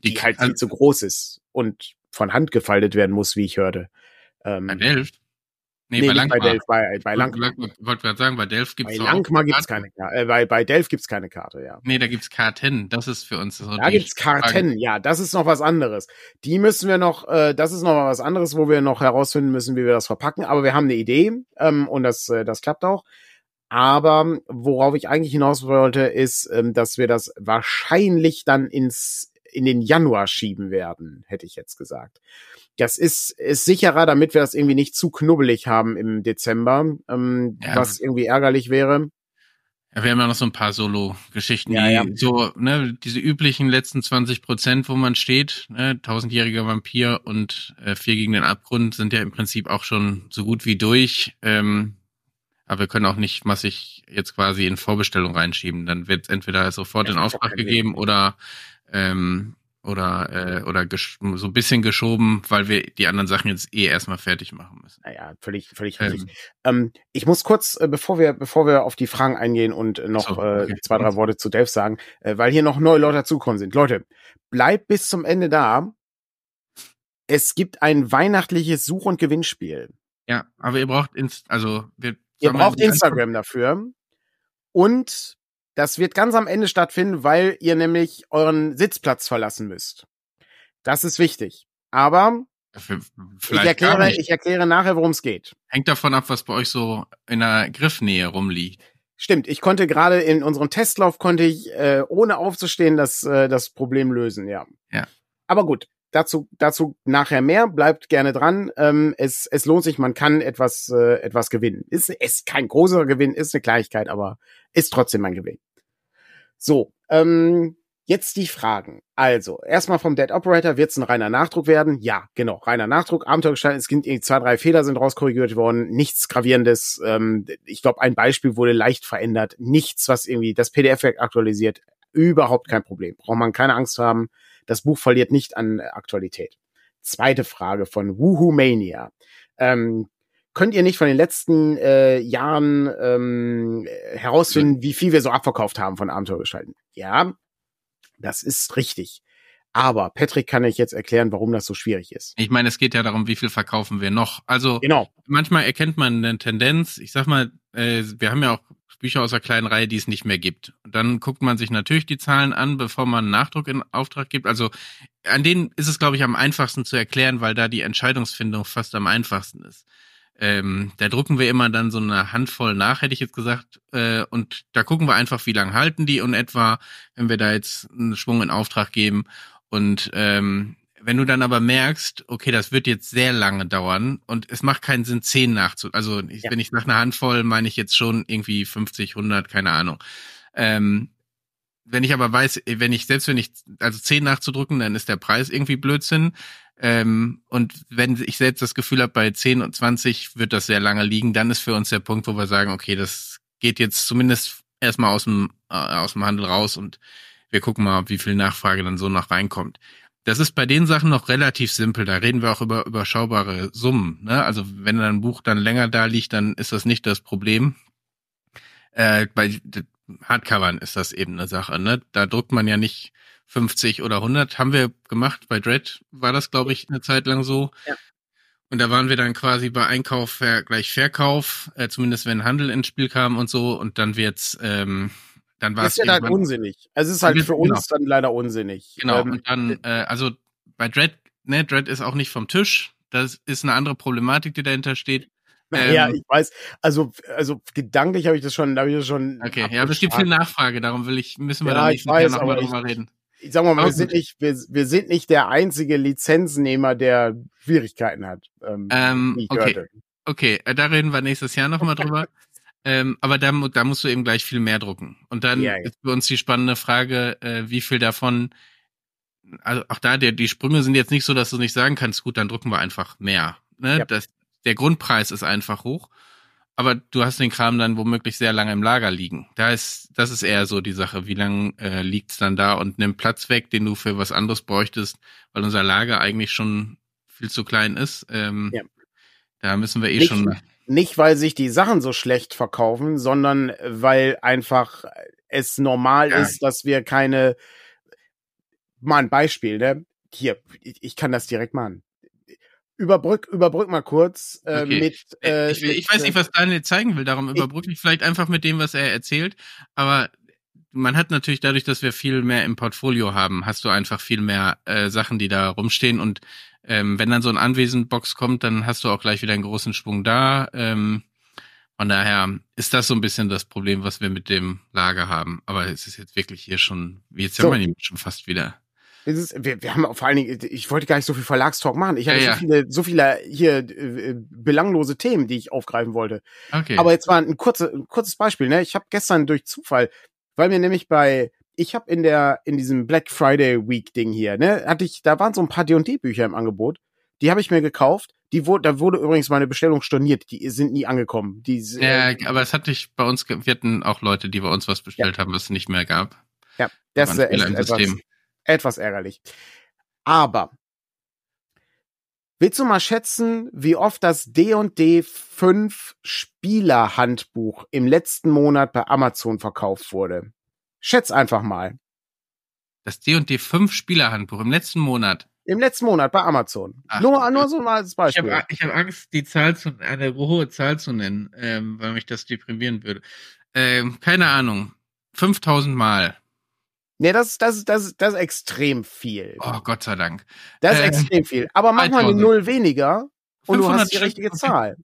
die, die halt viel zu groß ist und von Hand gefaltet werden muss, wie ich hörte. Ähm, bei Delft? Nee, nee bei Langmar. Bei, Delft, bei, bei Langmar. Wollte gerade sagen, bei Delft gibt's Bei Langmar gibt's keine Karte. Äh, bei, bei Delft gibt's keine Karte, ja. Nee, da gibt's Karten. Das ist für uns so Da gibt's Karten, ja. Das ist noch was anderes. Die müssen wir noch, äh, das ist noch was anderes, wo wir noch herausfinden müssen, wie wir das verpacken. Aber wir haben eine Idee ähm, und das, äh, das klappt auch. Aber worauf ich eigentlich hinaus wollte, ist, ähm, dass wir das wahrscheinlich dann ins in den Januar schieben werden, hätte ich jetzt gesagt. Das ist, ist sicherer, damit wir das irgendwie nicht zu knubbelig haben im Dezember, ähm, ja. was irgendwie ärgerlich wäre. Ja, wir haben ja noch so ein paar Solo-Geschichten, ja, ja. so, ne, diese üblichen letzten 20 Prozent, wo man steht, ne, tausendjähriger Vampir und äh, vier gegen den Abgrund sind ja im Prinzip auch schon so gut wie durch. Ähm, aber wir können auch nicht massig jetzt quasi in Vorbestellung reinschieben. Dann wird entweder sofort in Auftrag gegeben oder ähm, oder äh, oder so ein bisschen geschoben, weil wir die anderen Sachen jetzt eh erstmal fertig machen müssen. Naja, völlig, völlig ähm. richtig. Ähm, ich muss kurz, äh, bevor wir, bevor wir auf die Fragen eingehen und noch so, okay. äh, zwei, drei Worte zu Delph sagen, äh, weil hier noch neue Leute dazugekommen sind. Leute, bleibt bis zum Ende da. Es gibt ein weihnachtliches Such- und Gewinnspiel. Ja, aber ihr braucht Inst also wir Ihr braucht Instagram dafür. Und das wird ganz am Ende stattfinden, weil ihr nämlich euren Sitzplatz verlassen müsst. Das ist wichtig. Aber ich erkläre, ich erkläre nachher, worum es geht. Hängt davon ab, was bei euch so in der Griffnähe rumliegt. Stimmt, ich konnte gerade in unserem Testlauf konnte ich äh, ohne aufzustehen das äh, das Problem lösen, ja. Ja. Aber gut, dazu, dazu nachher mehr. Bleibt gerne dran. Ähm, es, es lohnt sich, man kann etwas, äh, etwas gewinnen. Ist, ist kein großer Gewinn, ist eine Kleinigkeit, aber ist trotzdem ein Gewinn. So, ähm, jetzt die Fragen. Also, erstmal vom Dead Operator, wird es ein reiner Nachdruck werden? Ja, genau, reiner Nachdruck. Abenteuergestalt, es gibt zwei, drei Fehler sind rauskorrigiert worden, nichts Gravierendes. Ähm, ich glaube, ein Beispiel wurde leicht verändert. Nichts, was irgendwie das PDF-Werk aktualisiert. Überhaupt kein Problem. Braucht man keine Angst haben. Das Buch verliert nicht an Aktualität. Zweite Frage von Woohoo Mania. Ähm, könnt ihr nicht von den letzten äh, Jahren ähm, herausfinden, wie viel wir so abverkauft haben von Abenteuergestalten? Ja, das ist richtig. Aber Patrick kann euch jetzt erklären, warum das so schwierig ist. Ich meine, es geht ja darum, wie viel verkaufen wir noch. Also genau. manchmal erkennt man eine Tendenz. Ich sag mal, äh, wir haben ja auch Bücher aus der kleinen Reihe, die es nicht mehr gibt. Und dann guckt man sich natürlich die Zahlen an, bevor man einen Nachdruck in Auftrag gibt. Also an denen ist es, glaube ich, am einfachsten zu erklären, weil da die Entscheidungsfindung fast am einfachsten ist. ähm, da drucken wir immer dann so eine Handvoll nach, hätte ich jetzt gesagt. Äh, und da gucken wir einfach, wie lange halten die und etwa, wenn wir da jetzt einen Schwung in Auftrag geben. Und ähm, wenn du dann aber merkst, okay, das wird jetzt sehr lange dauern und es macht keinen Sinn, zehn nachzu, also ich, ja. wenn ich nach einer Handvoll meine ich jetzt schon irgendwie 50, 100, keine Ahnung. Ähm, wenn ich aber weiß, wenn ich selbst wenn ich also zehn nachzudrücken, dann ist der Preis irgendwie Blödsinn. Ähm, und wenn ich selbst das Gefühl habe, bei 10 und 20 wird das sehr lange liegen, dann ist für uns der Punkt, wo wir sagen, okay, das geht jetzt zumindest erstmal aus dem, äh, aus dem Handel raus und wir gucken mal, wie viel Nachfrage dann so noch reinkommt. Das ist bei den Sachen noch relativ simpel. Da reden wir auch über überschaubare Summen. Ne? Also wenn ein Buch dann länger da liegt, dann ist das nicht das Problem. Äh, bei Hardcovern ist das eben eine Sache. Ne? Da druckt man ja nicht 50 oder 100. Haben wir gemacht. Bei Dread war das, glaube ich, eine Zeit lang so. Ja. Und da waren wir dann quasi bei Einkauf gleich Verkauf, äh, zumindest wenn Handel ins Spiel kam und so. Und dann wird's ähm, dann war es ist ja halt unsinnig. Also es ist halt für genau. uns dann leider unsinnig. Genau. Ähm, und dann, äh, also bei Dread, ne, Dread ist auch nicht vom Tisch. Das ist eine andere Problematik, die dahinter steht. Ja, ähm, ich weiß. Also, also gedanklich habe ich das schon, da habe ich das schon. Okay, ja, aber es gibt viel Nachfrage, darum will ich, müssen wir ja, da nicht weiß, noch mal drüber reden. Ich sag mal, wir sind nicht, wir, wir sind nicht der einzige Lizenznehmer, der Schwierigkeiten hat. Ähm, ähm okay. Okay, äh, da reden wir nächstes Jahr nochmal drüber. Ähm, aber da, da musst du eben gleich viel mehr drucken. Und dann ja, ja. ist für uns die spannende Frage, äh, wie viel davon, also auch da, der, die Sprünge sind jetzt nicht so, dass du nicht sagen kannst, gut, dann drucken wir einfach mehr. Ne? Ja. Das, der Grundpreis ist einfach hoch, aber du hast den Kram dann womöglich sehr lange im Lager liegen. Da ist, das ist eher so die Sache, wie lange äh, liegt's dann da und nimmt Platz weg, den du für was anderes bräuchtest, weil unser Lager eigentlich schon viel zu klein ist. Ähm. Da müssen wir eh nicht, schon nicht, weil sich die Sachen so schlecht verkaufen, sondern weil einfach es normal ja. ist, dass wir keine. Mal ein Beispiel, ne? Hier, ich kann das direkt machen. Überbrück, überbrück mal kurz äh, okay. mit. Äh, ich, ich, weiß nicht, was Daniel zeigen will, darum überbrücke ich vielleicht einfach mit dem, was er erzählt. Aber man hat natürlich dadurch, dass wir viel mehr im Portfolio haben, hast du einfach viel mehr äh, Sachen, die da rumstehen und ähm, wenn dann so ein Anwesenbox kommt, dann hast du auch gleich wieder einen großen Schwung da. Ähm, von daher ist das so ein bisschen das Problem, was wir mit dem Lager haben. Aber es ist jetzt wirklich hier schon, wie jetzt so. haben wir ihn schon fast wieder. Ist, wir, wir haben vor allen Dingen, ich wollte gar nicht so viel Verlagstalk machen. Ich hatte ja, ja. so viele, so viele hier äh, belanglose Themen, die ich aufgreifen wollte. Okay. Aber jetzt war ein, kurze, ein kurzes Beispiel. Ne? Ich habe gestern durch Zufall, weil mir nämlich bei ich habe in der in diesem Black Friday Week Ding hier, ne, hatte ich, da waren so ein paar D&D Bücher im Angebot. Die habe ich mir gekauft. Die wurde, da wurde übrigens meine Bestellung storniert. Die sind nie angekommen. Die, ja, äh, aber es hatte ich bei uns, wir hatten auch Leute, die bei uns was bestellt ja. haben, was es nicht mehr gab. Ja, das ist etwas, etwas ärgerlich. Aber Willst du mal schätzen, wie oft das D&D 5 Spielerhandbuch im letzten Monat bei Amazon verkauft wurde? Schätz einfach mal. Das D&D 5 Spielerhandbuch im letzten Monat. Im letzten Monat bei Amazon. Ach, nur, nur so mal als Beispiel. Ich habe ich hab Angst, die Zahl zu, eine hohe Zahl zu nennen, ähm, weil mich das deprimieren würde. Ähm, keine Ahnung. 5000 Mal. Nee, das, das, das, das ist extrem viel. Oh, Gott sei Dank. Das ist äh, extrem viel. Aber mach 3000. mal eine Null weniger und du hast die richtige Zahl.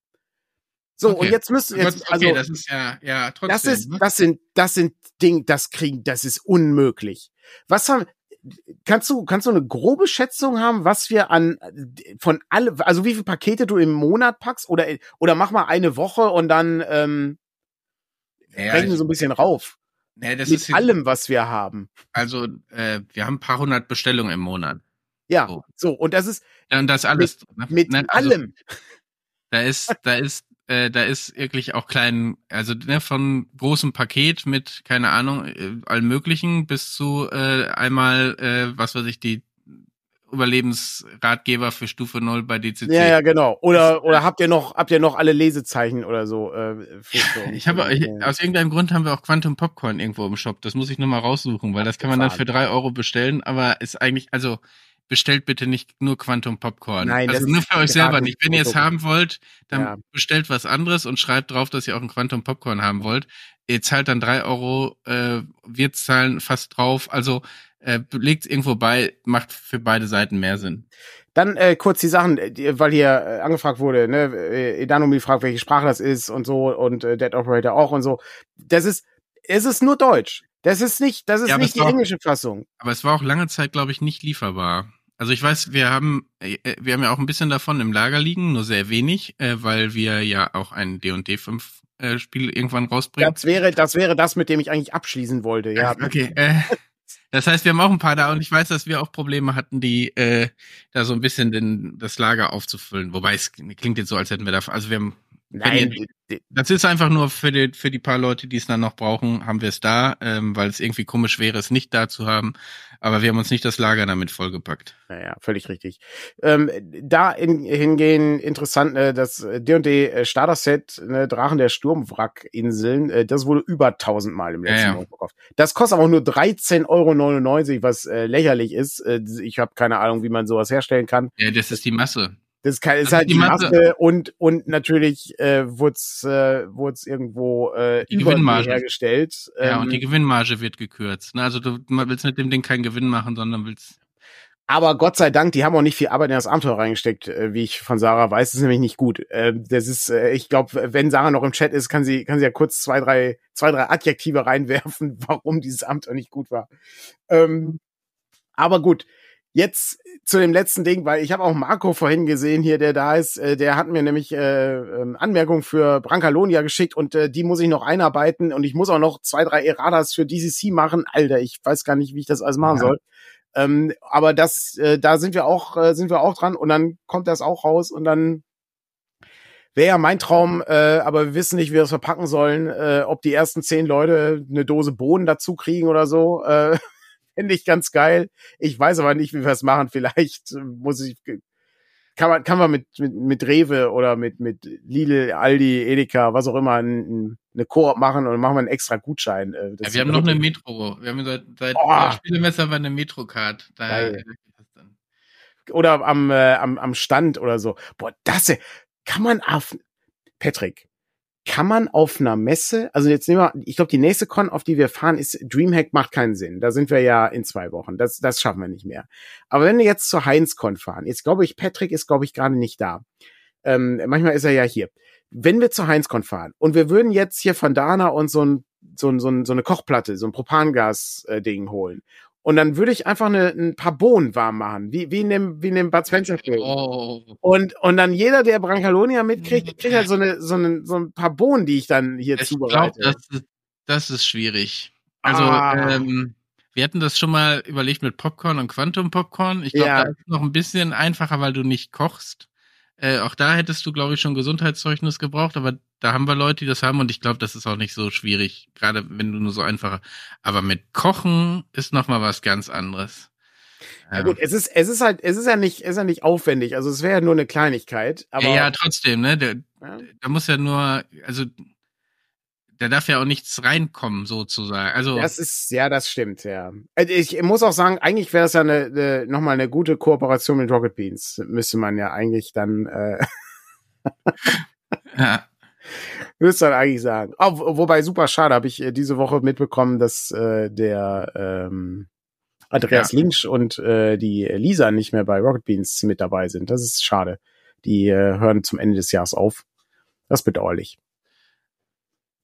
So, okay. und jetzt müssen jetzt, also, okay, das ist ja, ja, trotzdem. Das ist, ne? das sind, das sind Ding, das kriegen, das ist unmöglich. Was haben, kannst du, kannst du eine grobe Schätzung haben, was wir an, von alle, also wie viele Pakete du im Monat packst oder, oder mach mal eine Woche und dann, ähm, ja, rechnen so ein bisschen rauf. Ja, das Mit ist allem, was wir haben. Also, äh, wir haben ein paar hundert Bestellungen im Monat. Ja, so, so und das ist. Ja, und das alles. Mit, mit ne? also, allem. Da ist, da ist äh, da ist wirklich auch klein, also ne, von großem Paket mit, keine Ahnung, äh, allem möglichen bis zu äh, einmal, äh, was weiß ich, die Überlebensratgeber für Stufe 0 bei DCC. Ja, ja, genau. Oder oder habt ihr noch habt ihr noch alle Lesezeichen oder so? Äh, ich habe ich, aus irgendeinem Grund haben wir auch Quantum Popcorn irgendwo im Shop. Das muss ich nur mal raussuchen, weil das kann man dann für drei Euro bestellen. Aber ist eigentlich also bestellt bitte nicht nur Quantum Popcorn. Nein, also nur für euch selber nicht. Wenn ihr es haben wollt, dann ja. bestellt was anderes und schreibt drauf, dass ihr auch ein Quantum Popcorn haben wollt. Ihr zahlt dann drei Euro, äh, wir zahlen fast drauf. Also äh, legt irgendwo bei, macht für beide Seiten mehr Sinn. Dann äh, kurz die Sachen, die, weil hier äh, angefragt wurde, ne, äh, fragt, welche Sprache das ist und so und äh, Dead Operator auch und so. Das ist, es ist nur Deutsch. Das ist nicht, das ist ja, nicht die englische Fassung. Aber es war auch lange Zeit, glaube ich, nicht lieferbar. Also ich weiß, wir haben, äh, wir haben ja auch ein bisschen davon im Lager liegen, nur sehr wenig, äh, weil wir ja auch ein D&D 5 äh, Spiel irgendwann rausbringen. Das wäre, das wäre das, mit dem ich eigentlich abschließen wollte, ja. Okay, äh, das heißt, wir haben auch ein paar da und ich weiß, dass wir auch Probleme hatten, die äh, da so ein bisschen den, das Lager aufzufüllen. Wobei es klingt jetzt so, als hätten wir da, also wir haben Nein, das ist einfach nur für die, für die paar Leute, die es dann noch brauchen, haben wir es da, ähm, weil es irgendwie komisch wäre, es nicht da zu haben. Aber wir haben uns nicht das Lager damit vollgepackt. Naja, völlig richtig. Ähm, da in, hingehen interessant, äh, das D&D äh, Starter-Set, ne, Drachen der Sturmwrackinseln, äh, das wurde über tausendmal im letzten ja, ja. verkauft. Das kostet aber auch nur 13,99 Euro, was äh, lächerlich ist. Äh, ich habe keine Ahnung, wie man sowas herstellen kann. Ja, das ist die Masse. Das ist, ist halt die Masse, Masse und und natürlich äh, wurde es äh, wurd's irgendwo äh, die Gewinnmarge hergestellt. Ja, ähm, und die Gewinnmarge wird gekürzt. Ne? Also du willst mit dem Ding keinen Gewinn machen, sondern willst aber Gott sei Dank, die haben auch nicht viel Arbeit in das Abenteuer reingesteckt, äh, wie ich von Sarah weiß. Das ist nämlich nicht gut. Äh, das ist, äh, ich glaube, wenn Sarah noch im Chat ist, kann sie, kann sie ja kurz zwei, drei, zwei, drei Adjektive reinwerfen, warum dieses Abenteuer nicht gut war. Ähm, aber gut, Jetzt zu dem letzten Ding, weil ich habe auch Marco vorhin gesehen hier, der da ist. Äh, der hat mir nämlich äh, ähm, Anmerkungen für Brancalonia geschickt und äh, die muss ich noch einarbeiten und ich muss auch noch zwei, drei Erratas für DCC machen. Alter, ich weiß gar nicht, wie ich das alles machen ja. soll. Ähm, aber das, äh, da sind wir auch, äh, sind wir auch dran und dann kommt das auch raus und dann wäre ja mein Traum, äh, aber wir wissen nicht, wie wir das verpacken sollen, äh, ob die ersten zehn Leute eine Dose Bohnen dazu kriegen oder so. Äh, Fände ich ganz geil. Ich weiß aber nicht, wie wir es machen. Vielleicht muss ich, kann man, kann man mit, mit, mit Rewe oder mit, mit Lidl, Aldi, Edeka, was auch immer, ein, eine Koop machen und machen wir einen extra Gutschein. Äh, ja, wir haben noch eine Metro. Wir haben seit, seit oh. Spielemesser eine Metro-Card. Oder am, äh, am, am Stand oder so. Boah, das kann man auf, Patrick, kann man auf einer Messe, also jetzt nehmen wir, ich glaube, die nächste Con, auf die wir fahren, ist Dreamhack macht keinen Sinn. Da sind wir ja in zwei Wochen. Das, das schaffen wir nicht mehr. Aber wenn wir jetzt zur Heinz-Con fahren, jetzt glaube ich, Patrick ist, glaube ich, gerade nicht da. Ähm, manchmal ist er ja hier. Wenn wir zur Heinz-Con fahren und wir würden jetzt hier von Dana und so ein so, ein, so, ein, so eine Kochplatte, so ein Propangas-Ding holen und dann würde ich einfach eine, ein paar Bohnen warm machen, wie, wie in dem, wie in dem Bud Spencer Film. Oh. Und, und dann jeder, der Brancalonia mitkriegt, kriegt halt so eine, so eine, so ein paar Bohnen, die ich dann hier ich zubereite. Glaub, das, ist, das ist schwierig. Also, ah. ähm, wir hatten das schon mal überlegt mit Popcorn und Quantum Popcorn. Ich glaube, ja. da ist noch ein bisschen einfacher, weil du nicht kochst. Äh, auch da hättest du, glaube ich, schon Gesundheitszeugnis gebraucht, aber da haben wir Leute, die das haben und ich glaube, das ist auch nicht so schwierig, gerade wenn du nur so einfacher. Aber mit Kochen ist noch mal was ganz anderes. Ja, gut, es ist, es ist halt, es ist ja nicht, es ist ja nicht aufwendig. Also es wäre ja nur eine Kleinigkeit. Aber ja, ja trotzdem, ne? Der, ja. Da muss ja nur, also da darf ja auch nichts reinkommen, sozusagen. Also das ist, ja, das stimmt, ja. Also, ich muss auch sagen, eigentlich wäre es ja eine, eine, nochmal eine gute Kooperation mit Rocket Beans. Müsste man ja eigentlich dann. Äh ja. Müsste man eigentlich sagen. Oh, wobei, super schade, habe ich äh, diese Woche mitbekommen, dass äh, der ähm, Andreas ja. Links und äh, die Lisa nicht mehr bei Rocket Beans mit dabei sind. Das ist schade. Die äh, hören zum Ende des Jahres auf. Das ist bedauerlich.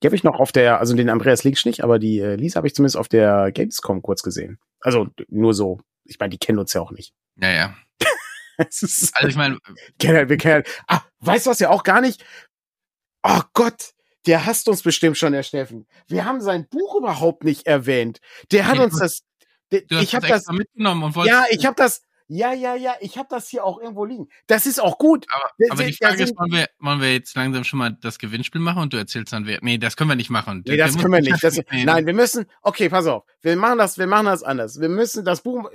Die habe ich noch auf der, also den Andreas Links nicht, aber die äh, Lisa habe ich zumindest auf der Gamescom kurz gesehen. Also nur so. Ich meine, die kennen uns ja auch nicht. Naja. also ich meine, wir kennen, ah, weißt du was ja auch gar nicht? Oh Gott, der hasst uns bestimmt schon, der Steffen. Wir haben sein Buch überhaupt nicht erwähnt. Der hat uns das. Der, ich habe das mitgenommen und Ja, ich habe das. Ja, ja, ja, ich habe das hier auch irgendwo liegen. Das ist auch gut. Aber, aber die Frage ist, wollen wir, wollen wir jetzt langsam schon mal das Gewinnspiel machen und du erzählst dann, wer. Nee, das können wir nicht machen. Nee, das können wir nicht. Das, nein, wir müssen. Okay, pass auf. Wir machen das, wir machen das anders. Wir müssen das Buch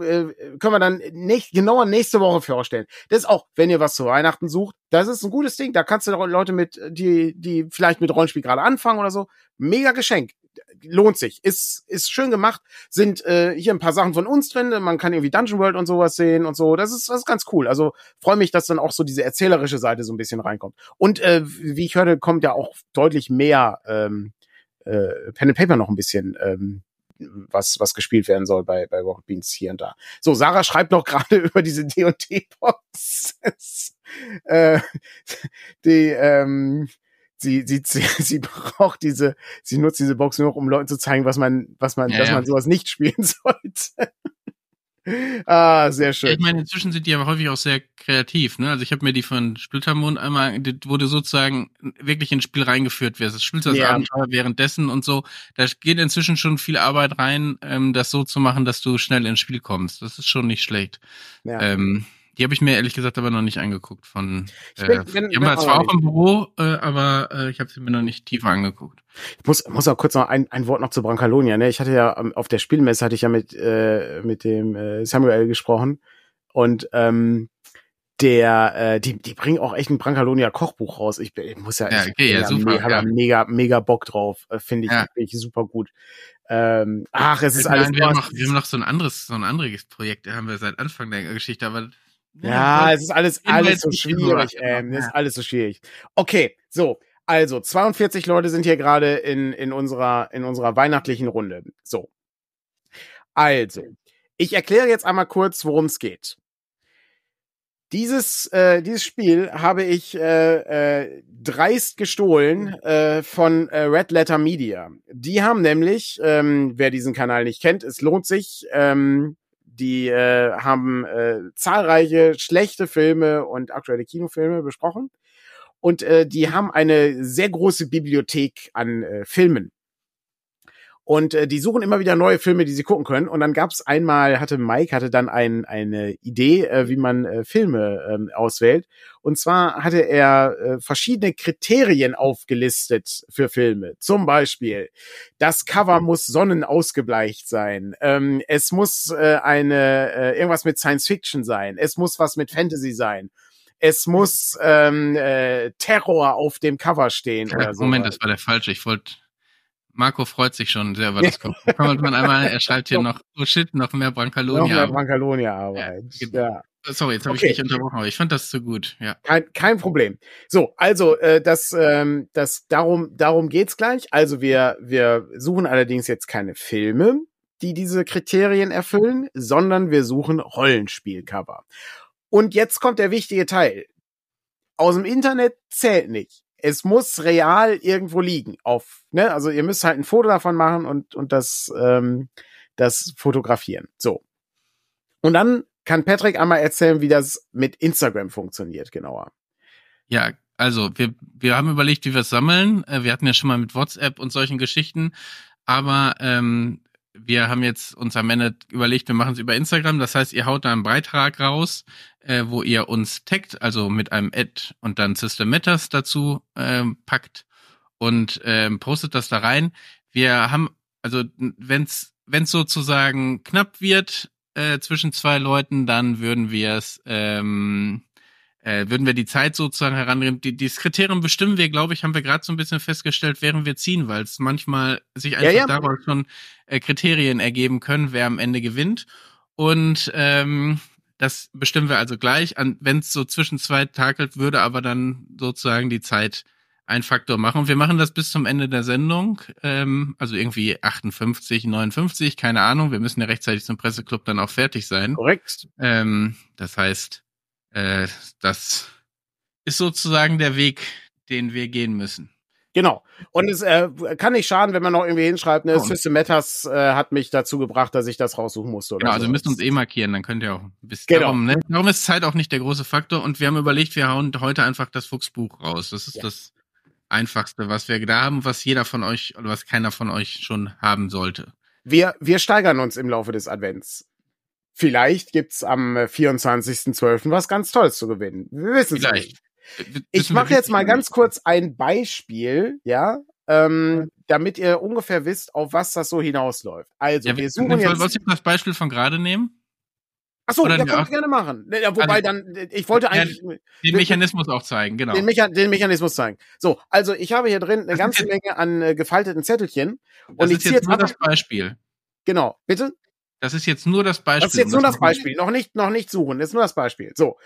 äh, können wir dann nicht genauer nächste Woche vorstellen. Das ist auch, wenn ihr was zu Weihnachten sucht, das ist ein gutes Ding. Da kannst du Leute mit, die, die vielleicht mit Rollenspiel gerade anfangen oder so. Mega Geschenk. Lohnt sich. Ist, ist schön gemacht. Sind äh, hier ein paar Sachen von uns drin. Man kann irgendwie Dungeon World und sowas sehen und so. Das ist, das ist ganz cool. Also freue mich, dass dann auch so diese erzählerische Seite so ein bisschen reinkommt. Und äh, wie ich hörte, kommt ja auch deutlich mehr ähm, äh, Pen and Paper noch ein bisschen ähm, was, was gespielt werden soll bei, bei Rocket Beans hier und da. So, Sarah schreibt noch gerade über diese D&D-Box. äh, die, ähm, sie, sie, sie braucht diese, sie nutzt diese Box nur noch, um Leuten zu zeigen, was man, was man, ja, dass ja. man sowas nicht spielen sollte ah, sehr schön. Ich meine, inzwischen sind die aber häufig auch sehr kreativ, ne? Also ich habe mir die von Splittermond einmal, die wurde sozusagen wirklich ins Spiel reingeführt, das spielst das ja. Abenteuer währenddessen und so. Da geht inzwischen schon viel Arbeit rein, ähm, das so zu machen, dass du schnell ins Spiel kommst. Das ist schon nicht schlecht. Ja. Ähm, die habe ich mir ehrlich gesagt aber noch nicht angeguckt. Von, äh, bin, bin, die haben wir zwar auch im Büro, äh, aber äh, ich habe sie mir noch nicht tiefer angeguckt. Ich muss, muss auch kurz noch ein, ein Wort noch zu Brancalonia. Ne? Ich hatte ja ähm, auf der Spielmesse hatte ich ja mit äh, mit dem äh, Samuel gesprochen und ähm, der, äh, die, die bringen auch echt ein Brancalonia Kochbuch raus. Ich, ich muss ja, ja, okay, ich, ja, super, mega, ja. mega, mega Bock drauf. Äh, Finde ich, ja. find ich super gut. Ähm, ach, es ist alles. wir, haben noch, wir haben noch so ein anderes, so ein anderes Projekt, haben wir seit Anfang der Geschichte, aber ja, es ist alles, alles so schwierig, ähm, es ist alles so schwierig. Okay, so. Also, 42 Leute sind hier gerade in, in unserer, in unserer weihnachtlichen Runde. So. Also, ich erkläre jetzt einmal kurz, worum es geht. Dieses, äh, dieses Spiel habe ich äh, äh, dreist gestohlen äh, von äh, Red Letter Media. Die haben nämlich, ähm, wer diesen Kanal nicht kennt, es lohnt sich, ähm, die äh, haben äh, zahlreiche schlechte Filme und aktuelle Kinofilme besprochen. Und äh, die haben eine sehr große Bibliothek an äh, Filmen. Und äh, die suchen immer wieder neue Filme, die sie gucken können. Und dann gab es einmal, hatte Mike hatte dann ein, eine Idee, äh, wie man äh, Filme ähm, auswählt. Und zwar hatte er äh, verschiedene Kriterien aufgelistet für Filme. Zum Beispiel, das Cover muss sonnenausgebleicht sein. Ähm, es muss äh, eine äh, irgendwas mit Science Fiction sein. Es muss was mit Fantasy sein es muss ähm, äh, Terror auf dem Cover stehen. Ja, oder so. Moment, das war der falsche. Ich wollte Marco freut sich schon sehr über das. Kann man einmal, er schreibt hier noch, oh shit, noch mehr Brancalonia. Noch mehr Brancalonia-Arbeit. Ja, genau. ja. Sorry, jetzt habe okay. ich dich unterbrochen, aber ich fand das zu gut. Ja. Kein, kein Problem. So, also äh, das, ähm, das darum, darum geht's gleich. Also wir, wir suchen allerdings jetzt keine Filme, die diese Kriterien erfüllen, sondern wir suchen Rollenspielcover. Und jetzt kommt der wichtige Teil. Aus dem Internet zählt nicht es muss real irgendwo liegen. Auf, ne? Also ihr müsst halt ein Foto davon machen und, und das, ähm, das fotografieren. So. Und dann kann Patrick einmal erzählen, wie das mit Instagram funktioniert, genauer. Ja, also wir, wir haben überlegt, wie wir es sammeln. Äh, wir hatten ja schon mal mit WhatsApp und solchen Geschichten, aber ähm, wir haben jetzt uns am Ende überlegt, wir machen es über Instagram. Das heißt, ihr haut da einen Beitrag raus, äh, wo ihr uns taggt, also mit einem Ad und dann System Matters dazu ähm, packt und ähm, postet das da rein. Wir haben, also wenn's wenn's sozusagen knapp wird äh, zwischen zwei Leuten, dann würden wir es ähm, äh, würden wir die Zeit sozusagen herannehmen. Die, dieses Kriterium bestimmen wir, glaube ich, haben wir gerade so ein bisschen festgestellt, während wir ziehen, weil es manchmal sich einfach ja, ja. daraus schon äh, Kriterien ergeben können, wer am Ende gewinnt. Und ähm, das bestimmen wir also gleich. Wenn es so zwischen zwei takelt, würde aber dann sozusagen die Zeit ein Faktor machen. Und wir machen das bis zum Ende der Sendung, ähm, also irgendwie 58, 59, keine Ahnung. Wir müssen ja rechtzeitig zum Presseclub dann auch fertig sein. Korrekt. Ähm, das heißt, äh, das ist sozusagen der Weg, den wir gehen müssen. Genau. Und es äh, kann nicht schaden, wenn man noch irgendwie hinschreibt, ne, oh. System Matters äh, hat mich dazu gebracht, dass ich das raussuchen musste. Oder genau, also so. wir müssen uns eh markieren, dann könnt ihr auch ein bisschen. Genau. Darum, ne? darum ist Zeit auch nicht der große Faktor. Und wir haben überlegt, wir hauen heute einfach das Fuchsbuch raus. Das ist ja. das Einfachste, was wir da haben, was jeder von euch oder was keiner von euch schon haben sollte. Wir, wir steigern uns im Laufe des Advents. Vielleicht gibt's am 24.12. was ganz Tolles zu gewinnen. Wir wissen es nicht. Ich mache jetzt mal ganz kurz ein Beispiel, ja, ähm, damit ihr ungefähr wisst, auf was das so hinausläuft. Also, ja, wir suchen jetzt. Wolltest du das Beispiel von gerade nehmen? Achso, ja, können gerne machen. Ja, wobei also, dann, ich wollte eigentlich. den Mechanismus auch zeigen, genau. Den, Mecha den, Mechanismus zeigen. So, also ich habe hier drin eine das ganze Menge an äh, gefalteten Zettelchen. Und das ist jetzt nur das Beispiel. Genau, bitte? Das ist jetzt nur das Beispiel. Das ist jetzt nur das Beispiel. Noch nicht, noch nicht suchen. Das ist nur das Beispiel. So.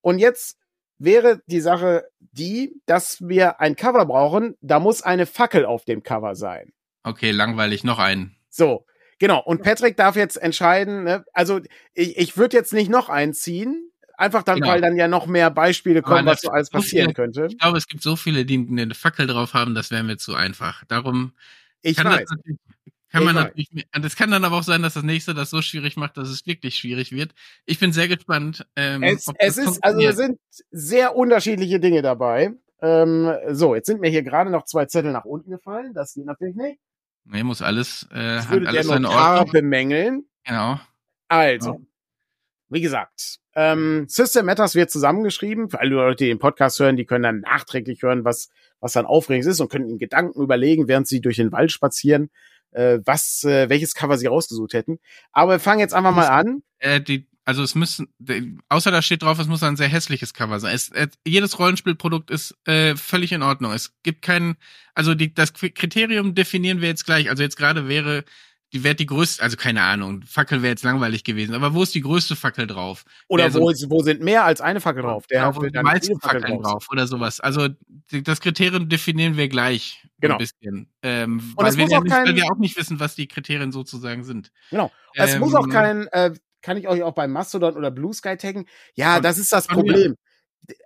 Und jetzt wäre die Sache die, dass wir ein Cover brauchen. Da muss eine Fackel auf dem Cover sein. Okay, langweilig. Noch einen. So. Genau. Und Patrick darf jetzt entscheiden, ne? also ich, ich würde jetzt nicht noch einziehen, einfach dann, genau. weil dann ja noch mehr Beispiele kommen, was so alles passieren viele, könnte. Ich glaube, es gibt so viele, die eine Fackel drauf haben, das wäre mir zu einfach. Darum ich kann weiß. Das kann man natürlich, das kann dann aber auch sein, dass das nächste das so schwierig macht, dass es wirklich schwierig wird. Ich bin sehr gespannt. Ähm, es, es ist, also es sind sehr unterschiedliche Dinge dabei. Ähm, so, jetzt sind mir hier gerade noch zwei Zettel nach unten gefallen. Das geht natürlich nicht. Nee, muss alles, äh, das würde alles der Notar bemängeln. Genau. Also, ja. wie gesagt, ähm, System Matters wird zusammengeschrieben. Für alle Leute, die den Podcast hören, die können dann nachträglich hören, was, was dann aufregend ist und können in Gedanken überlegen, während sie durch den Wald spazieren äh, was, äh, welches Cover sie rausgesucht hätten. Aber wir fangen jetzt einfach mal an. Äh, die, also es müssen, außer da steht drauf, es muss ein sehr hässliches Cover sein. Es, äh, jedes Rollenspielprodukt ist äh, völlig in Ordnung. Es gibt keinen, also die, das Kriterium definieren wir jetzt gleich. Also jetzt gerade wäre die wäre die größte, also keine Ahnung, Fackel wäre jetzt langweilig gewesen, aber wo ist die größte Fackel drauf? Oder wo, so, wo sind mehr als eine Fackel drauf? Der ja, wo die meisten Fackeln drauf. oder sowas. Also das Kriterium definieren wir gleich genau. ein bisschen. Ähm, weil, wir ja nicht, kein, weil wir auch nicht wissen, was die Kriterien sozusagen sind. Genau. Es ähm, muss auch kein, äh, kann ich euch auch bei Mastodon oder Blue Sky taggen? Ja, das ist das Problem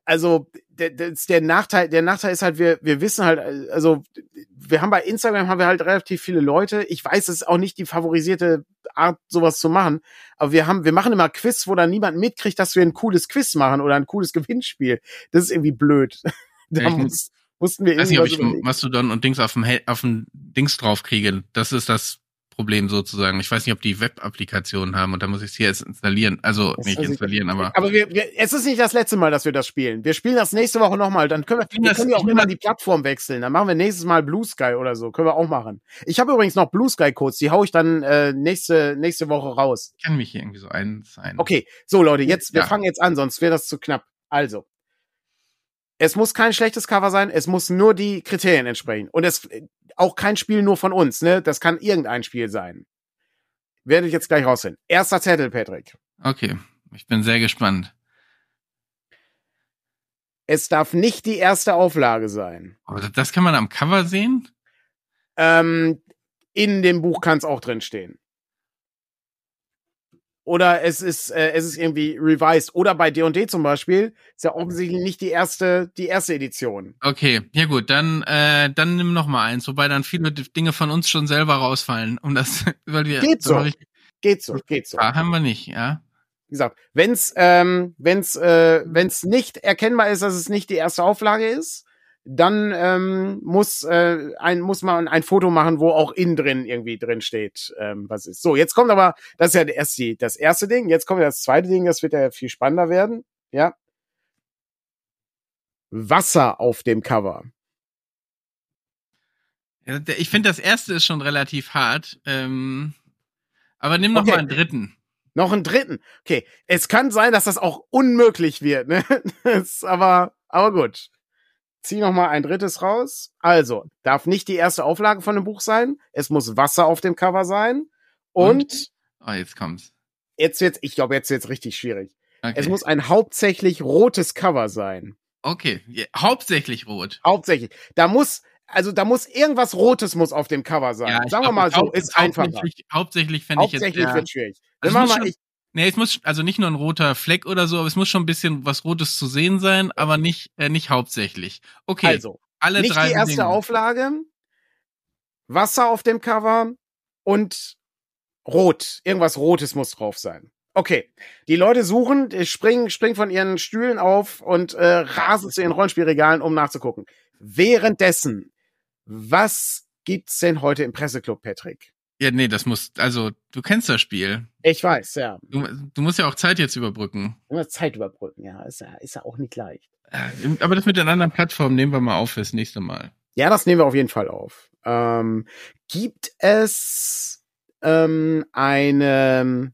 also der, der Nachteil, der Nachteil ist halt, wir, wir wissen halt, also wir haben bei Instagram haben wir halt relativ viele Leute. Ich weiß, es ist auch nicht die favorisierte Art, sowas zu machen, aber wir haben, wir machen immer Quiz, wo dann niemand mitkriegt, dass wir ein cooles Quiz machen oder ein cooles Gewinnspiel. Das ist irgendwie blöd. da muss, mussten wir irgendwie. Weiß nicht, ob ich Mastodon und Dings auf dem, auf dem Dings drauf kriege. Das ist das Problem sozusagen. Ich weiß nicht, ob die Web-Applikationen haben und da muss ich es hier jetzt installieren. Also das nicht installieren, aber. Aber wir, wir, es ist nicht das letzte Mal, dass wir das spielen. Wir spielen das nächste Woche nochmal. Dann können wir, wir können auch immer die Plattform wechseln. Dann machen wir nächstes Mal Blue Sky oder so. Können wir auch machen. Ich habe übrigens noch Blue Sky Codes. Die hau ich dann äh, nächste nächste Woche raus. Ich kann mich hier irgendwie so ein sein. Okay, so Leute, jetzt wir ja. fangen jetzt an, sonst wäre das zu knapp. Also, es muss kein schlechtes Cover sein, es muss nur die Kriterien entsprechen. Und es auch kein Spiel nur von uns, ne? Das kann irgendein Spiel sein. Werde ich jetzt gleich rausfinden. Erster Zettel, Patrick. Okay, ich bin sehr gespannt. Es darf nicht die erste Auflage sein. Aber das kann man am Cover sehen? Ähm, in dem Buch kann es auch drin stehen oder es ist äh, es ist irgendwie revised oder bei D&D zum Beispiel ist ja offensichtlich nicht die erste die erste Edition. Okay, ja gut, dann äh, dann nimm noch mal eins, wobei dann viele Dinge von uns schon selber rausfallen, um das weil wir geht so, geht so, geht so. Ah, haben wir nicht, ja. Wie gesagt, wenn's ähm, wenn's äh, wenn's nicht erkennbar ist, dass es nicht die erste Auflage ist, dann ähm, muss äh, ein muss man ein Foto machen, wo auch innen drin irgendwie drin steht, ähm, was ist. So, jetzt kommt aber das ist ja das, das erste Ding. Jetzt kommt ja das zweite Ding, das wird ja viel spannender werden. Ja, Wasser auf dem Cover. Ich finde, das erste ist schon relativ hart. Ähm, aber nimm noch okay. mal einen dritten. Noch einen dritten. Okay, es kann sein, dass das auch unmöglich wird. Ne? das, aber aber gut zieh noch mal ein drittes raus. Also, darf nicht die erste Auflage von dem Buch sein. Es muss Wasser auf dem Cover sein. Und, und? oh, jetzt kommt's. Jetzt wird's, ich glaube, jetzt wird's richtig schwierig. Okay. Es muss ein hauptsächlich rotes Cover sein. Okay, ja, hauptsächlich rot. Hauptsächlich. Da muss, also da muss irgendwas Rotes muss auf dem Cover sein. Ja, Sagen wir mal so, ist einfacher. Hauptsächlich fände ich jetzt. Hauptsächlich wird schwierig. Also mal, ich, Nee, es muss also nicht nur ein roter Fleck oder so, aber es muss schon ein bisschen was Rotes zu sehen sein, aber nicht äh, nicht hauptsächlich. Okay. Also alle nicht drei die erste Dinge. Auflage, Wasser auf dem Cover und Rot. Irgendwas Rotes muss drauf sein. Okay. Die Leute suchen, springen, springen von ihren Stühlen auf und äh, rasen zu ihren Rollenspielregalen, um nachzugucken. Währenddessen, was gibt's denn heute im Presseclub, Patrick? Ja, nee, das muss, also, du kennst das Spiel. Ich weiß, ja. Du, du musst ja auch Zeit jetzt überbrücken. Du musst Zeit überbrücken, ja. Ist ja, ist ja auch nicht leicht. Äh, aber das mit den anderen Plattformen nehmen wir mal auf fürs nächste Mal. Ja, das nehmen wir auf jeden Fall auf. Ähm, gibt es ähm, eine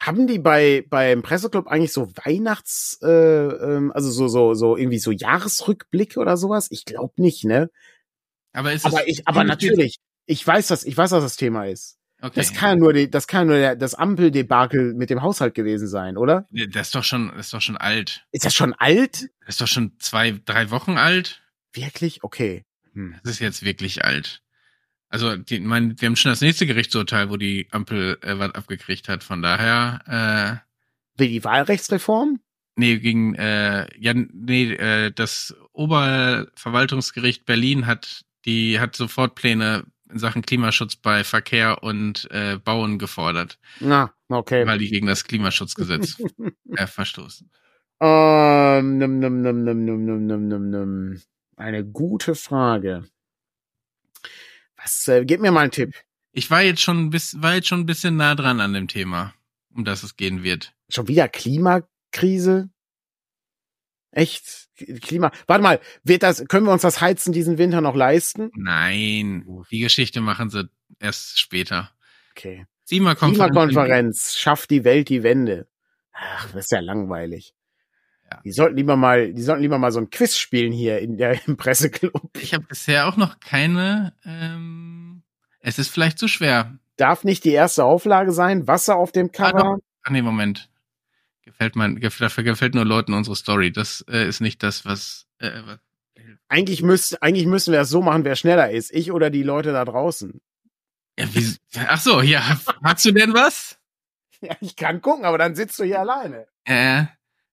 Haben die bei beim Presseclub eigentlich so Weihnachts, äh, ähm, also so so so irgendwie so Jahresrückblicke oder sowas? Ich glaube nicht, ne? Aber ist aber ich, aber natürlich, ich weiß das, ich weiß, was das Thema ist. Okay. Das kann ja nur die, das kann nur der, das Ampeldebakel mit dem Haushalt gewesen sein, oder? Das ist doch schon, das ist doch schon alt. Ist das schon alt? Das ist doch schon zwei, drei Wochen alt. Wirklich? Okay. Hm. Das ist jetzt wirklich alt. Also, die, mein, wir haben schon das nächste Gerichtsurteil, wo die Ampel äh, was abgekriegt hat. Von daher. Äh, Wie die Wahlrechtsreform? Nee, gegen äh, ja, nee, äh, das Oberverwaltungsgericht Berlin hat die hat sofort Pläne in Sachen Klimaschutz bei Verkehr und äh, Bauen gefordert. Na, okay. Weil die gegen das Klimaschutzgesetz äh, verstoßen. Ähm, num, num, num, num, num, num, num, num, num. Eine gute Frage. Was, äh, gib mir mal einen Tipp. Ich war jetzt schon bis, war jetzt schon ein bisschen nah dran an dem Thema, um das es gehen wird. Schon wieder Klimakrise? Echt? Klima. Warte mal, wird das, können wir uns das Heizen diesen Winter noch leisten? Nein, die Geschichte machen sie erst später. Okay. Klimakonferenz, Klimakonferenz schafft die Welt die Wende. Ach, das ist ja langweilig. Ja. Die sollten lieber mal, die sollten lieber mal so ein Quiz spielen hier in der im Presseclub. Ich habe bisher auch noch keine. Ähm, es ist vielleicht zu schwer. Darf nicht die erste Auflage sein? Wasser auf dem ah, Cover? Ach, nee, Moment gefällt man, dafür gefällt nur Leuten unsere Story. Das äh, ist nicht das, was, äh, was eigentlich müsst, eigentlich müssen wir es so machen, wer schneller ist, ich oder die Leute da draußen. Ja, wie, ach so, ja, hast du denn was? Ja, ich kann gucken, aber dann sitzt du hier alleine. Äh,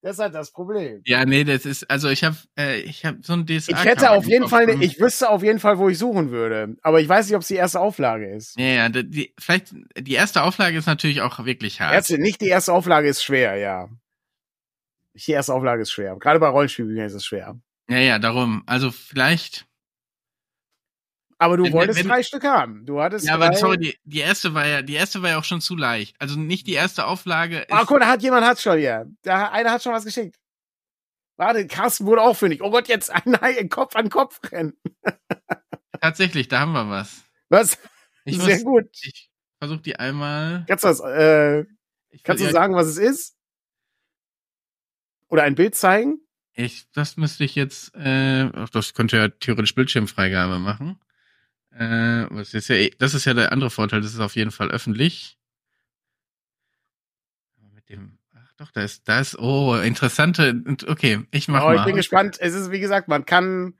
das ist halt das Problem. Ja, nee, das ist, also ich habe äh, ich hab so ein DSA. Ich hätte auf jeden Fall, ich wüsste auf jeden Fall, wo ich suchen würde. Aber ich weiß nicht, ob es die erste Auflage ist. Ja, ja, die, vielleicht, die erste Auflage ist natürlich auch wirklich hart. Erste, nicht die erste Auflage ist schwer, ja. Die erste Auflage ist schwer. Gerade bei Rollenspielbüchern ist es schwer. Ja, ja, darum. Also vielleicht. Aber du wenn, wolltest wenn, drei Stück haben. Du hattest. Ja, aber sorry, die, die erste war ja, die erste war ja auch schon zu leicht. Also nicht die erste Auflage. Ah, guck, da hat jemand hat's schon hier. Da, einer hat schon was geschickt. Warte, Carsten wurde auch fündig. Oh Gott, jetzt ein Kopf an Kopf rennen. Tatsächlich, da haben wir was. Was? Ich Sehr muss, gut. Ich versuche die einmal. Kannst du das, äh, kannst du sagen, was es ist? Oder ein Bild zeigen? Ich, das müsste ich jetzt, äh, das könnte ja theoretisch Bildschirmfreigabe machen. Äh, was ist ja, eh, das ist ja der andere Vorteil, das ist auf jeden Fall öffentlich. Mit dem, ach doch, da ist, da ist, oh, interessante, okay, ich mach oh, mal. Ich bin gespannt. Es ist, wie gesagt, man kann,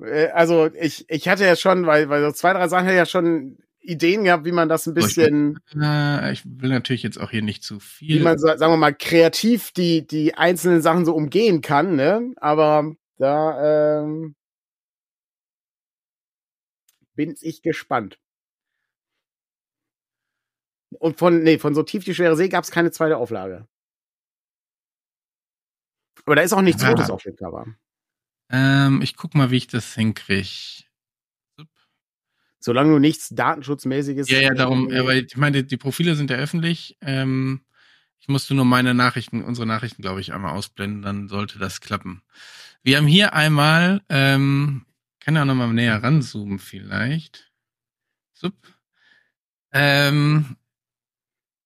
äh, also ich, ich hatte ja schon, weil, weil so zwei, drei Sachen ja schon Ideen gehabt, wie man das ein bisschen. Ich will, äh, ich will natürlich jetzt auch hier nicht zu viel. Wie man, sagen wir mal, kreativ die, die einzelnen Sachen so umgehen kann, ne? Aber da ähm, bin ich gespannt. Und von, nee, von so tief die schwere See gab es keine zweite Auflage. Aber da ist auch nichts ja. Rotes auf dem Cover. Ähm, ich guck mal, wie ich das hinkriege. Solange du nichts Datenschutzmäßiges. Ja, ja, darum, aber ich meine, die Profile sind ja öffentlich. Ähm, ich musste nur meine Nachrichten, unsere Nachrichten, glaube ich, einmal ausblenden, dann sollte das klappen. Wir haben hier einmal, ähm, kann ja noch mal näher ranzoomen vielleicht. Sup. Ähm,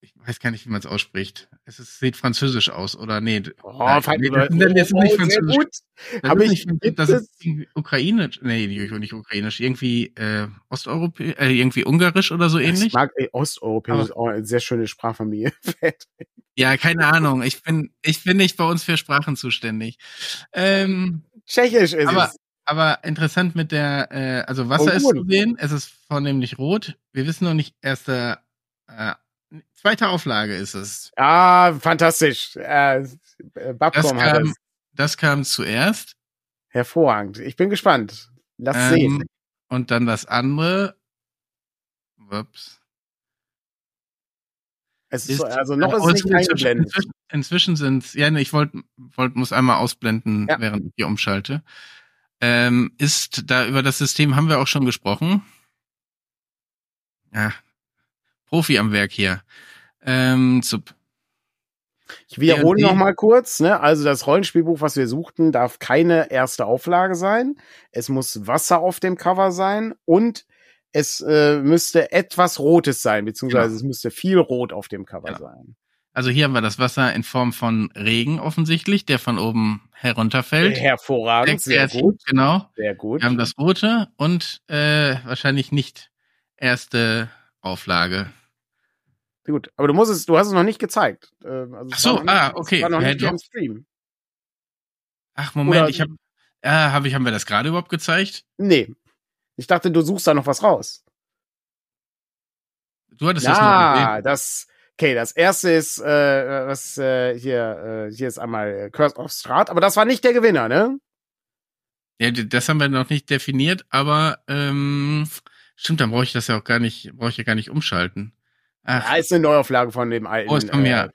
ich weiß gar nicht, wie man es ausspricht. Es ist, sieht französisch aus, oder? Nee. Oh, nein, nee, das, das, ist nicht französisch. Gut. Das, ist ich, nicht, das ist ukrainisch. Nee, nicht ukrainisch. Irgendwie äh, osteuropäisch, äh, irgendwie ungarisch oder so ähnlich. Ich mag ey, osteuropäisch, ist auch eine sehr schöne Sprachfamilie. ja, keine Ahnung. Ich bin, ich bin nicht bei uns für Sprachen zuständig. Ähm, Tschechisch ist aber, es. Aber interessant mit der, äh, also Wasser oh, ist zu sehen, es ist vornehmlich rot. Wir wissen noch nicht erste äh, Zweite Auflage ist es. Ah, fantastisch. Äh, Babcom das, kam, das kam zuerst. Hervorragend. Ich bin gespannt. Lass ähm, sehen. Und dann das andere. Ups. Es ist, so, also noch ist es nicht eingeblendet. Inzwischen, inzwischen sind es, ja, ich wollte, wollt, muss einmal ausblenden, ja. während ich hier umschalte. Ähm, ist da über das System haben wir auch schon gesprochen. Ja, Profi am Werk hier. Ähm, Sub. Ich wiederhole noch mal kurz, ne? Also das Rollenspielbuch, was wir suchten, darf keine erste Auflage sein. Es muss Wasser auf dem Cover sein und es äh, müsste etwas Rotes sein, beziehungsweise genau. es müsste viel Rot auf dem Cover genau. sein. Also hier haben wir das Wasser in Form von Regen offensichtlich, der von oben herunterfällt. Hervorragend, sehr, sehr gut. Genau. Sehr gut. Wir haben das rote und äh, wahrscheinlich nicht erste Auflage. Gut, aber du musst es, du hast es noch nicht gezeigt. Ähm, also Ach so, nicht, ah, okay. War noch nicht im Stream. Ach Moment, Oder, ich habe, ja, habe ich, haben wir das gerade überhaupt gezeigt? Nee. Ich dachte, du suchst da noch was raus. Du hattest ja, das noch gesehen. das, okay, das erste ist, äh, was äh, hier, äh, hier ist einmal äh, Curse of Strat, aber das war nicht der Gewinner, ne? Ja, das haben wir noch nicht definiert, aber ähm, stimmt, dann brauche ich das ja auch gar nicht, brauche ich ja gar nicht umschalten. Ach. Ja, ist eine Neuauflage von dem alten. Oh, ist von mir. Äh,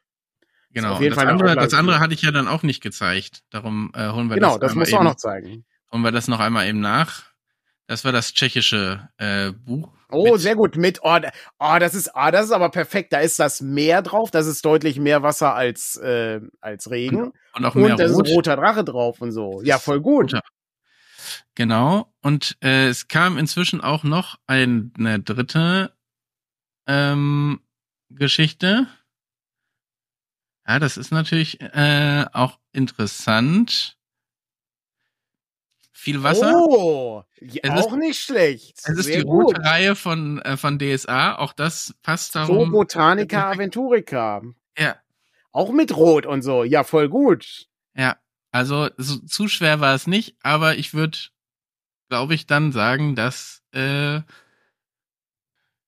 genau. Auf jeden das, Fall andere, das andere hatte ich ja dann auch nicht gezeigt. Darum äh, holen wir genau, das. Genau, das musst du auch noch zeigen. Holen wir das noch einmal eben nach. Das war das tschechische äh, Buch. Oh, mit, sehr gut. Mit, oh, oh, das ist, oh, das ist aber perfekt. Da ist das Meer drauf. Das ist deutlich mehr Wasser als, äh, als Regen. Und, und auch mehr und da ist ein roter Drache drauf und so. Ja, voll gut. Roter. Genau. Und äh, es kam inzwischen auch noch eine dritte ähm, Geschichte. Ja, das ist natürlich äh, auch interessant. Viel Wasser. Oh, es auch ist, nicht schlecht. Es ist Sehr die rote Reihe von, äh, von DSA. Auch das passt darum. So Botanica Aventurica. Ja. Auch mit Rot und so. Ja, voll gut. Ja, also so, zu schwer war es nicht, aber ich würde, glaube ich, dann sagen, dass äh,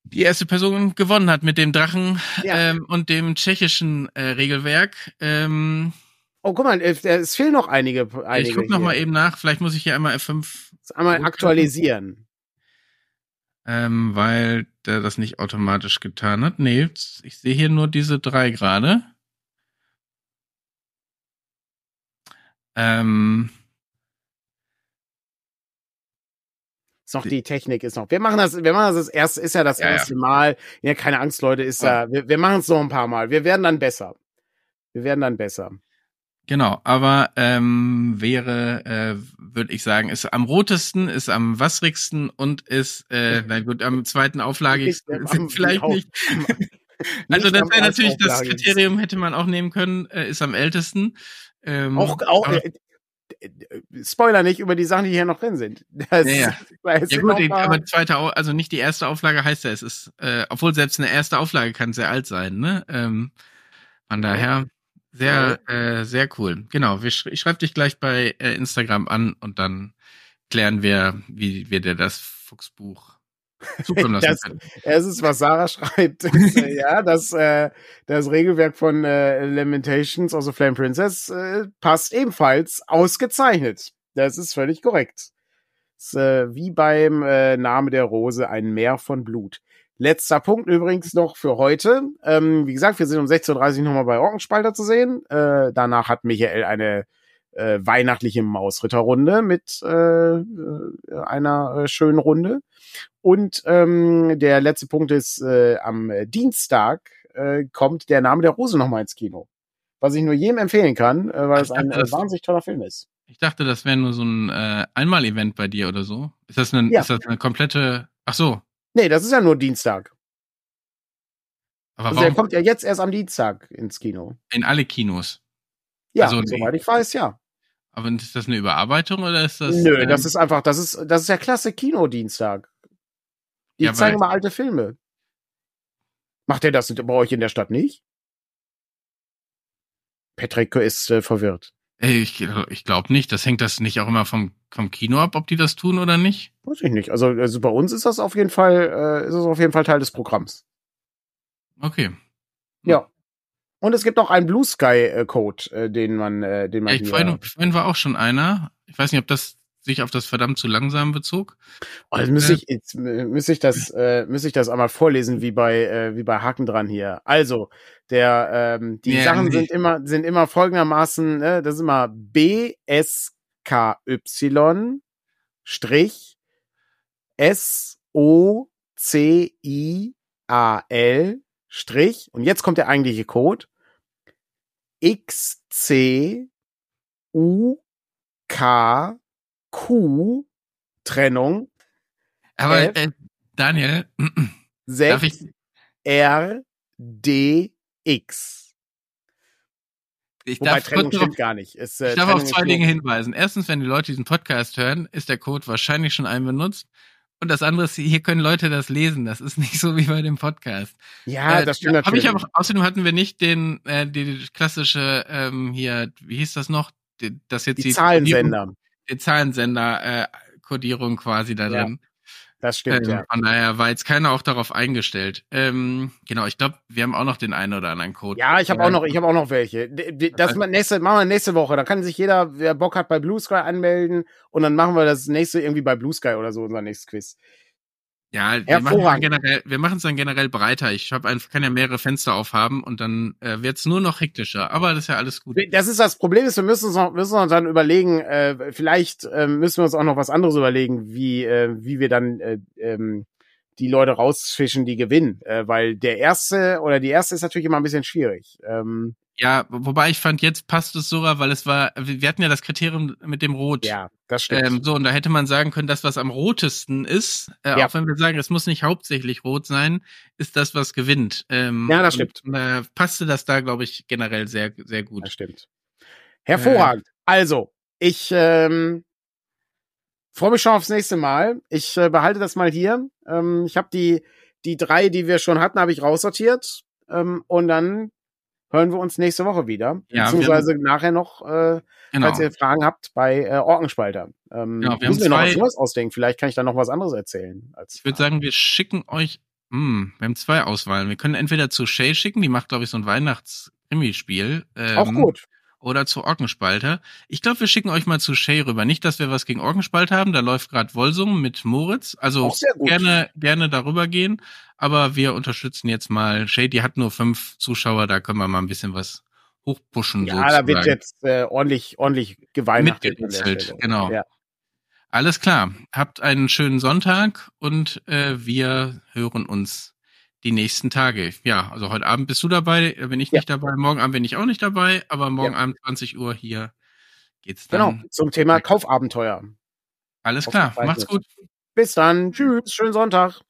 die erste Person gewonnen hat mit dem Drachen ja. ähm, und dem tschechischen äh, Regelwerk. Ähm, oh, guck mal, es fehlen noch einige. einige ich guck noch mal eben nach. Vielleicht muss ich hier einmal F5 einmal aktualisieren. Ähm, weil der das nicht automatisch getan hat. Nee, ich sehe hier nur diese drei gerade. Ähm, Ist noch die Technik ist noch. Wir machen das, wir machen das das erste, ist ja das ja, erste ja. Mal. Ja, keine Angst, Leute, ist ja, ja wir, wir machen es noch ein paar Mal. Wir werden dann besser. Wir werden dann besser. Genau, aber ähm, wäre, äh, würde ich sagen, ist am rotesten, ist am wasserigsten und ist, äh, na gut, am zweiten auflagigsten ist vielleicht nicht. also das wäre natürlich das Kriterium, hätte man auch nehmen können, äh, ist am ältesten. Ähm, auch, auch, aber, äh, Spoiler nicht über die Sachen, die hier noch drin sind. Das, ja, ja. ja gut, aber zweite, also nicht die erste Auflage heißt ja, es ist, äh, obwohl selbst eine erste Auflage kann sehr alt sein, ne? Ähm, von daher sehr, äh, sehr cool. Genau, ich schreibe dich gleich bei äh, Instagram an und dann klären wir, wie wir dir das Fuchsbuch zukommen lassen das, können. Es ist, was Sarah schreibt, äh, ja, dass äh, das Regelwerk von äh, Lamentations, also Flame Princess, äh, passt ebenfalls ausgezeichnet. Das ist völlig korrekt. Ist, äh, wie beim äh, Name der Rose ein Meer von Blut. Letzter Punkt übrigens noch für heute. Ähm, wie gesagt, wir sind um 16.30 Uhr nochmal bei Orkenspalter zu sehen. Äh, danach hat Michael eine äh, weihnachtliche Mausritterrunde mit äh, äh einer äh, schönen Runde. Und ähm, der letzte Punkt ist, äh, am Dienstag äh, kommt der Name der Rose nochmal ins Kino. Was ich nur jedem empfehlen kann, äh, weil es ein äh, wahnsinnig toller Film ist. Ich dachte, das wäre nur so ein äh, Einmal-Event bei dir oder so. Ist das eine, ja. ist das eine komplette. Ach so. Nee, das ist ja nur Dienstag. Aber also warum? der kommt ja jetzt erst am Dienstag ins Kino. In alle Kinos. Ja, also, soweit ich weiß, ja. Aber ist das eine Überarbeitung oder ist das? Nö, ähm, das ist einfach, das ist, das ist der klasse Kino-Dienstag. Die ja, zeigen mal alte Filme. Macht er das bei euch in der Stadt nicht? Patrick ist äh, verwirrt. Ich, ich glaube nicht. Das hängt das nicht auch immer vom, vom Kino ab, ob die das tun oder nicht? Weiß ich nicht. Also, also bei uns ist das auf jeden Fall, äh, ist das auf jeden Fall Teil des Programms. Okay. Ja. Und es gibt noch einen Blue Sky äh, Code, äh, den man, äh, den man. Ja, ich vorhin, vorhin war auch schon einer. Ich weiß nicht, ob das sich auf das verdammt zu langsam bezog. Oh, jetzt müsste ich, jetzt müsste ich das, äh, müsste ich das einmal vorlesen, wie bei, äh, wie bei Haken dran hier. Also, der, ähm, die ja, Sachen nee. sind immer, sind immer folgendermaßen, äh, das ist immer B S K Y Strich S O C I A L Strich und jetzt kommt der eigentliche Code X C U K Q Trennung. Aber F, äh, Daniel, 6 R D X. Ich Wobei darf, Trennung stimmt gar nicht. Ist, äh, ich darf auf zwei Dinge hinweisen. Erstens, wenn die Leute diesen Podcast hören, ist der Code wahrscheinlich schon einbenutzt. Und das andere ist, hier können Leute das lesen. Das ist nicht so wie bei dem Podcast. Ja, äh, das stimmt natürlich. Ich aber, außerdem hatten wir nicht den, äh, die klassische, ähm, hier, wie hieß das noch? Die, das jetzt die, die Zahlensender. Die Zahlensender, äh, Kodierung quasi da drin. Ja. Das stimmt, ähm, ja. Von daher war jetzt keiner auch darauf eingestellt. Ähm, genau, ich glaube, wir haben auch noch den einen oder anderen Code. Ja, ich habe auch noch, ich habe auch noch welche. Das nächste, machen wir nächste Woche. Da kann sich jeder, wer Bock hat, bei Blue Sky anmelden und dann machen wir das nächste irgendwie bei Blue Sky oder so, unser nächstes Quiz. Ja, wir machen, generell, wir machen es dann generell breiter. Ich hab einfach, kann ja mehrere Fenster aufhaben und dann äh, wird es nur noch hektischer. Aber das ist ja alles gut. Das ist das Problem, ist, wir müssen uns, noch, müssen uns dann überlegen, äh, vielleicht äh, müssen wir uns auch noch was anderes überlegen, wie, äh, wie wir dann äh, ähm, die Leute rausfischen, die gewinnen. Äh, weil der erste oder die erste ist natürlich immer ein bisschen schwierig. Ähm, ja, wobei ich fand, jetzt passt es sogar, weil es war, wir hatten ja das Kriterium mit dem Rot. Ja, das stimmt. Ähm, so, und da hätte man sagen können, das, was am rotesten ist, äh, ja. auch wenn wir sagen, es muss nicht hauptsächlich rot sein, ist das, was gewinnt. Ähm, ja, das stimmt. Und, äh, passte das da, glaube ich, generell sehr, sehr gut. Das stimmt. Hervorragend. Äh, also, ich ähm, freue mich schon aufs nächste Mal. Ich äh, behalte das mal hier. Ähm, ich habe die, die drei, die wir schon hatten, habe ich raussortiert. Ähm, und dann hören wir uns nächste Woche wieder. Ja, beziehungsweise haben, nachher noch, äh, genau. falls ihr Fragen habt, bei äh, Orkenspalter. Ähm, genau, wir müssen wir noch was Neues ausdenken. Vielleicht kann ich da noch was anderes erzählen. ich würde sagen, wir schicken euch, hm, wir haben zwei Auswahlen. Wir können entweder zu Shay schicken, die macht, glaube ich, so ein Weihnachts-Krimi-Spiel. Ähm, Auch gut oder zu Orkenspalter. Ich glaube, wir schicken euch mal zu Shay rüber. Nicht, dass wir was gegen Orkenspalter haben, da läuft gerade Wolsum mit Moritz. Also gerne, gerne darüber gehen. Aber wir unterstützen jetzt mal Shay, die hat nur fünf Zuschauer, da können wir mal ein bisschen was hochpushen. Ja, sozusagen. da wird jetzt äh, ordentlich, ordentlich geweihnachtet. Genau. Ja. Alles klar. Habt einen schönen Sonntag und äh, wir hören uns die nächsten Tage. Ja, also heute Abend bist du dabei, äh, bin ich ja. nicht dabei, morgen Abend bin ich auch nicht dabei, aber morgen ja. Abend 20 Uhr hier geht's dann. Genau, zum Thema Kaufabenteuer. Alles klar, macht's gut. Bis dann, tschüss, schönen Sonntag.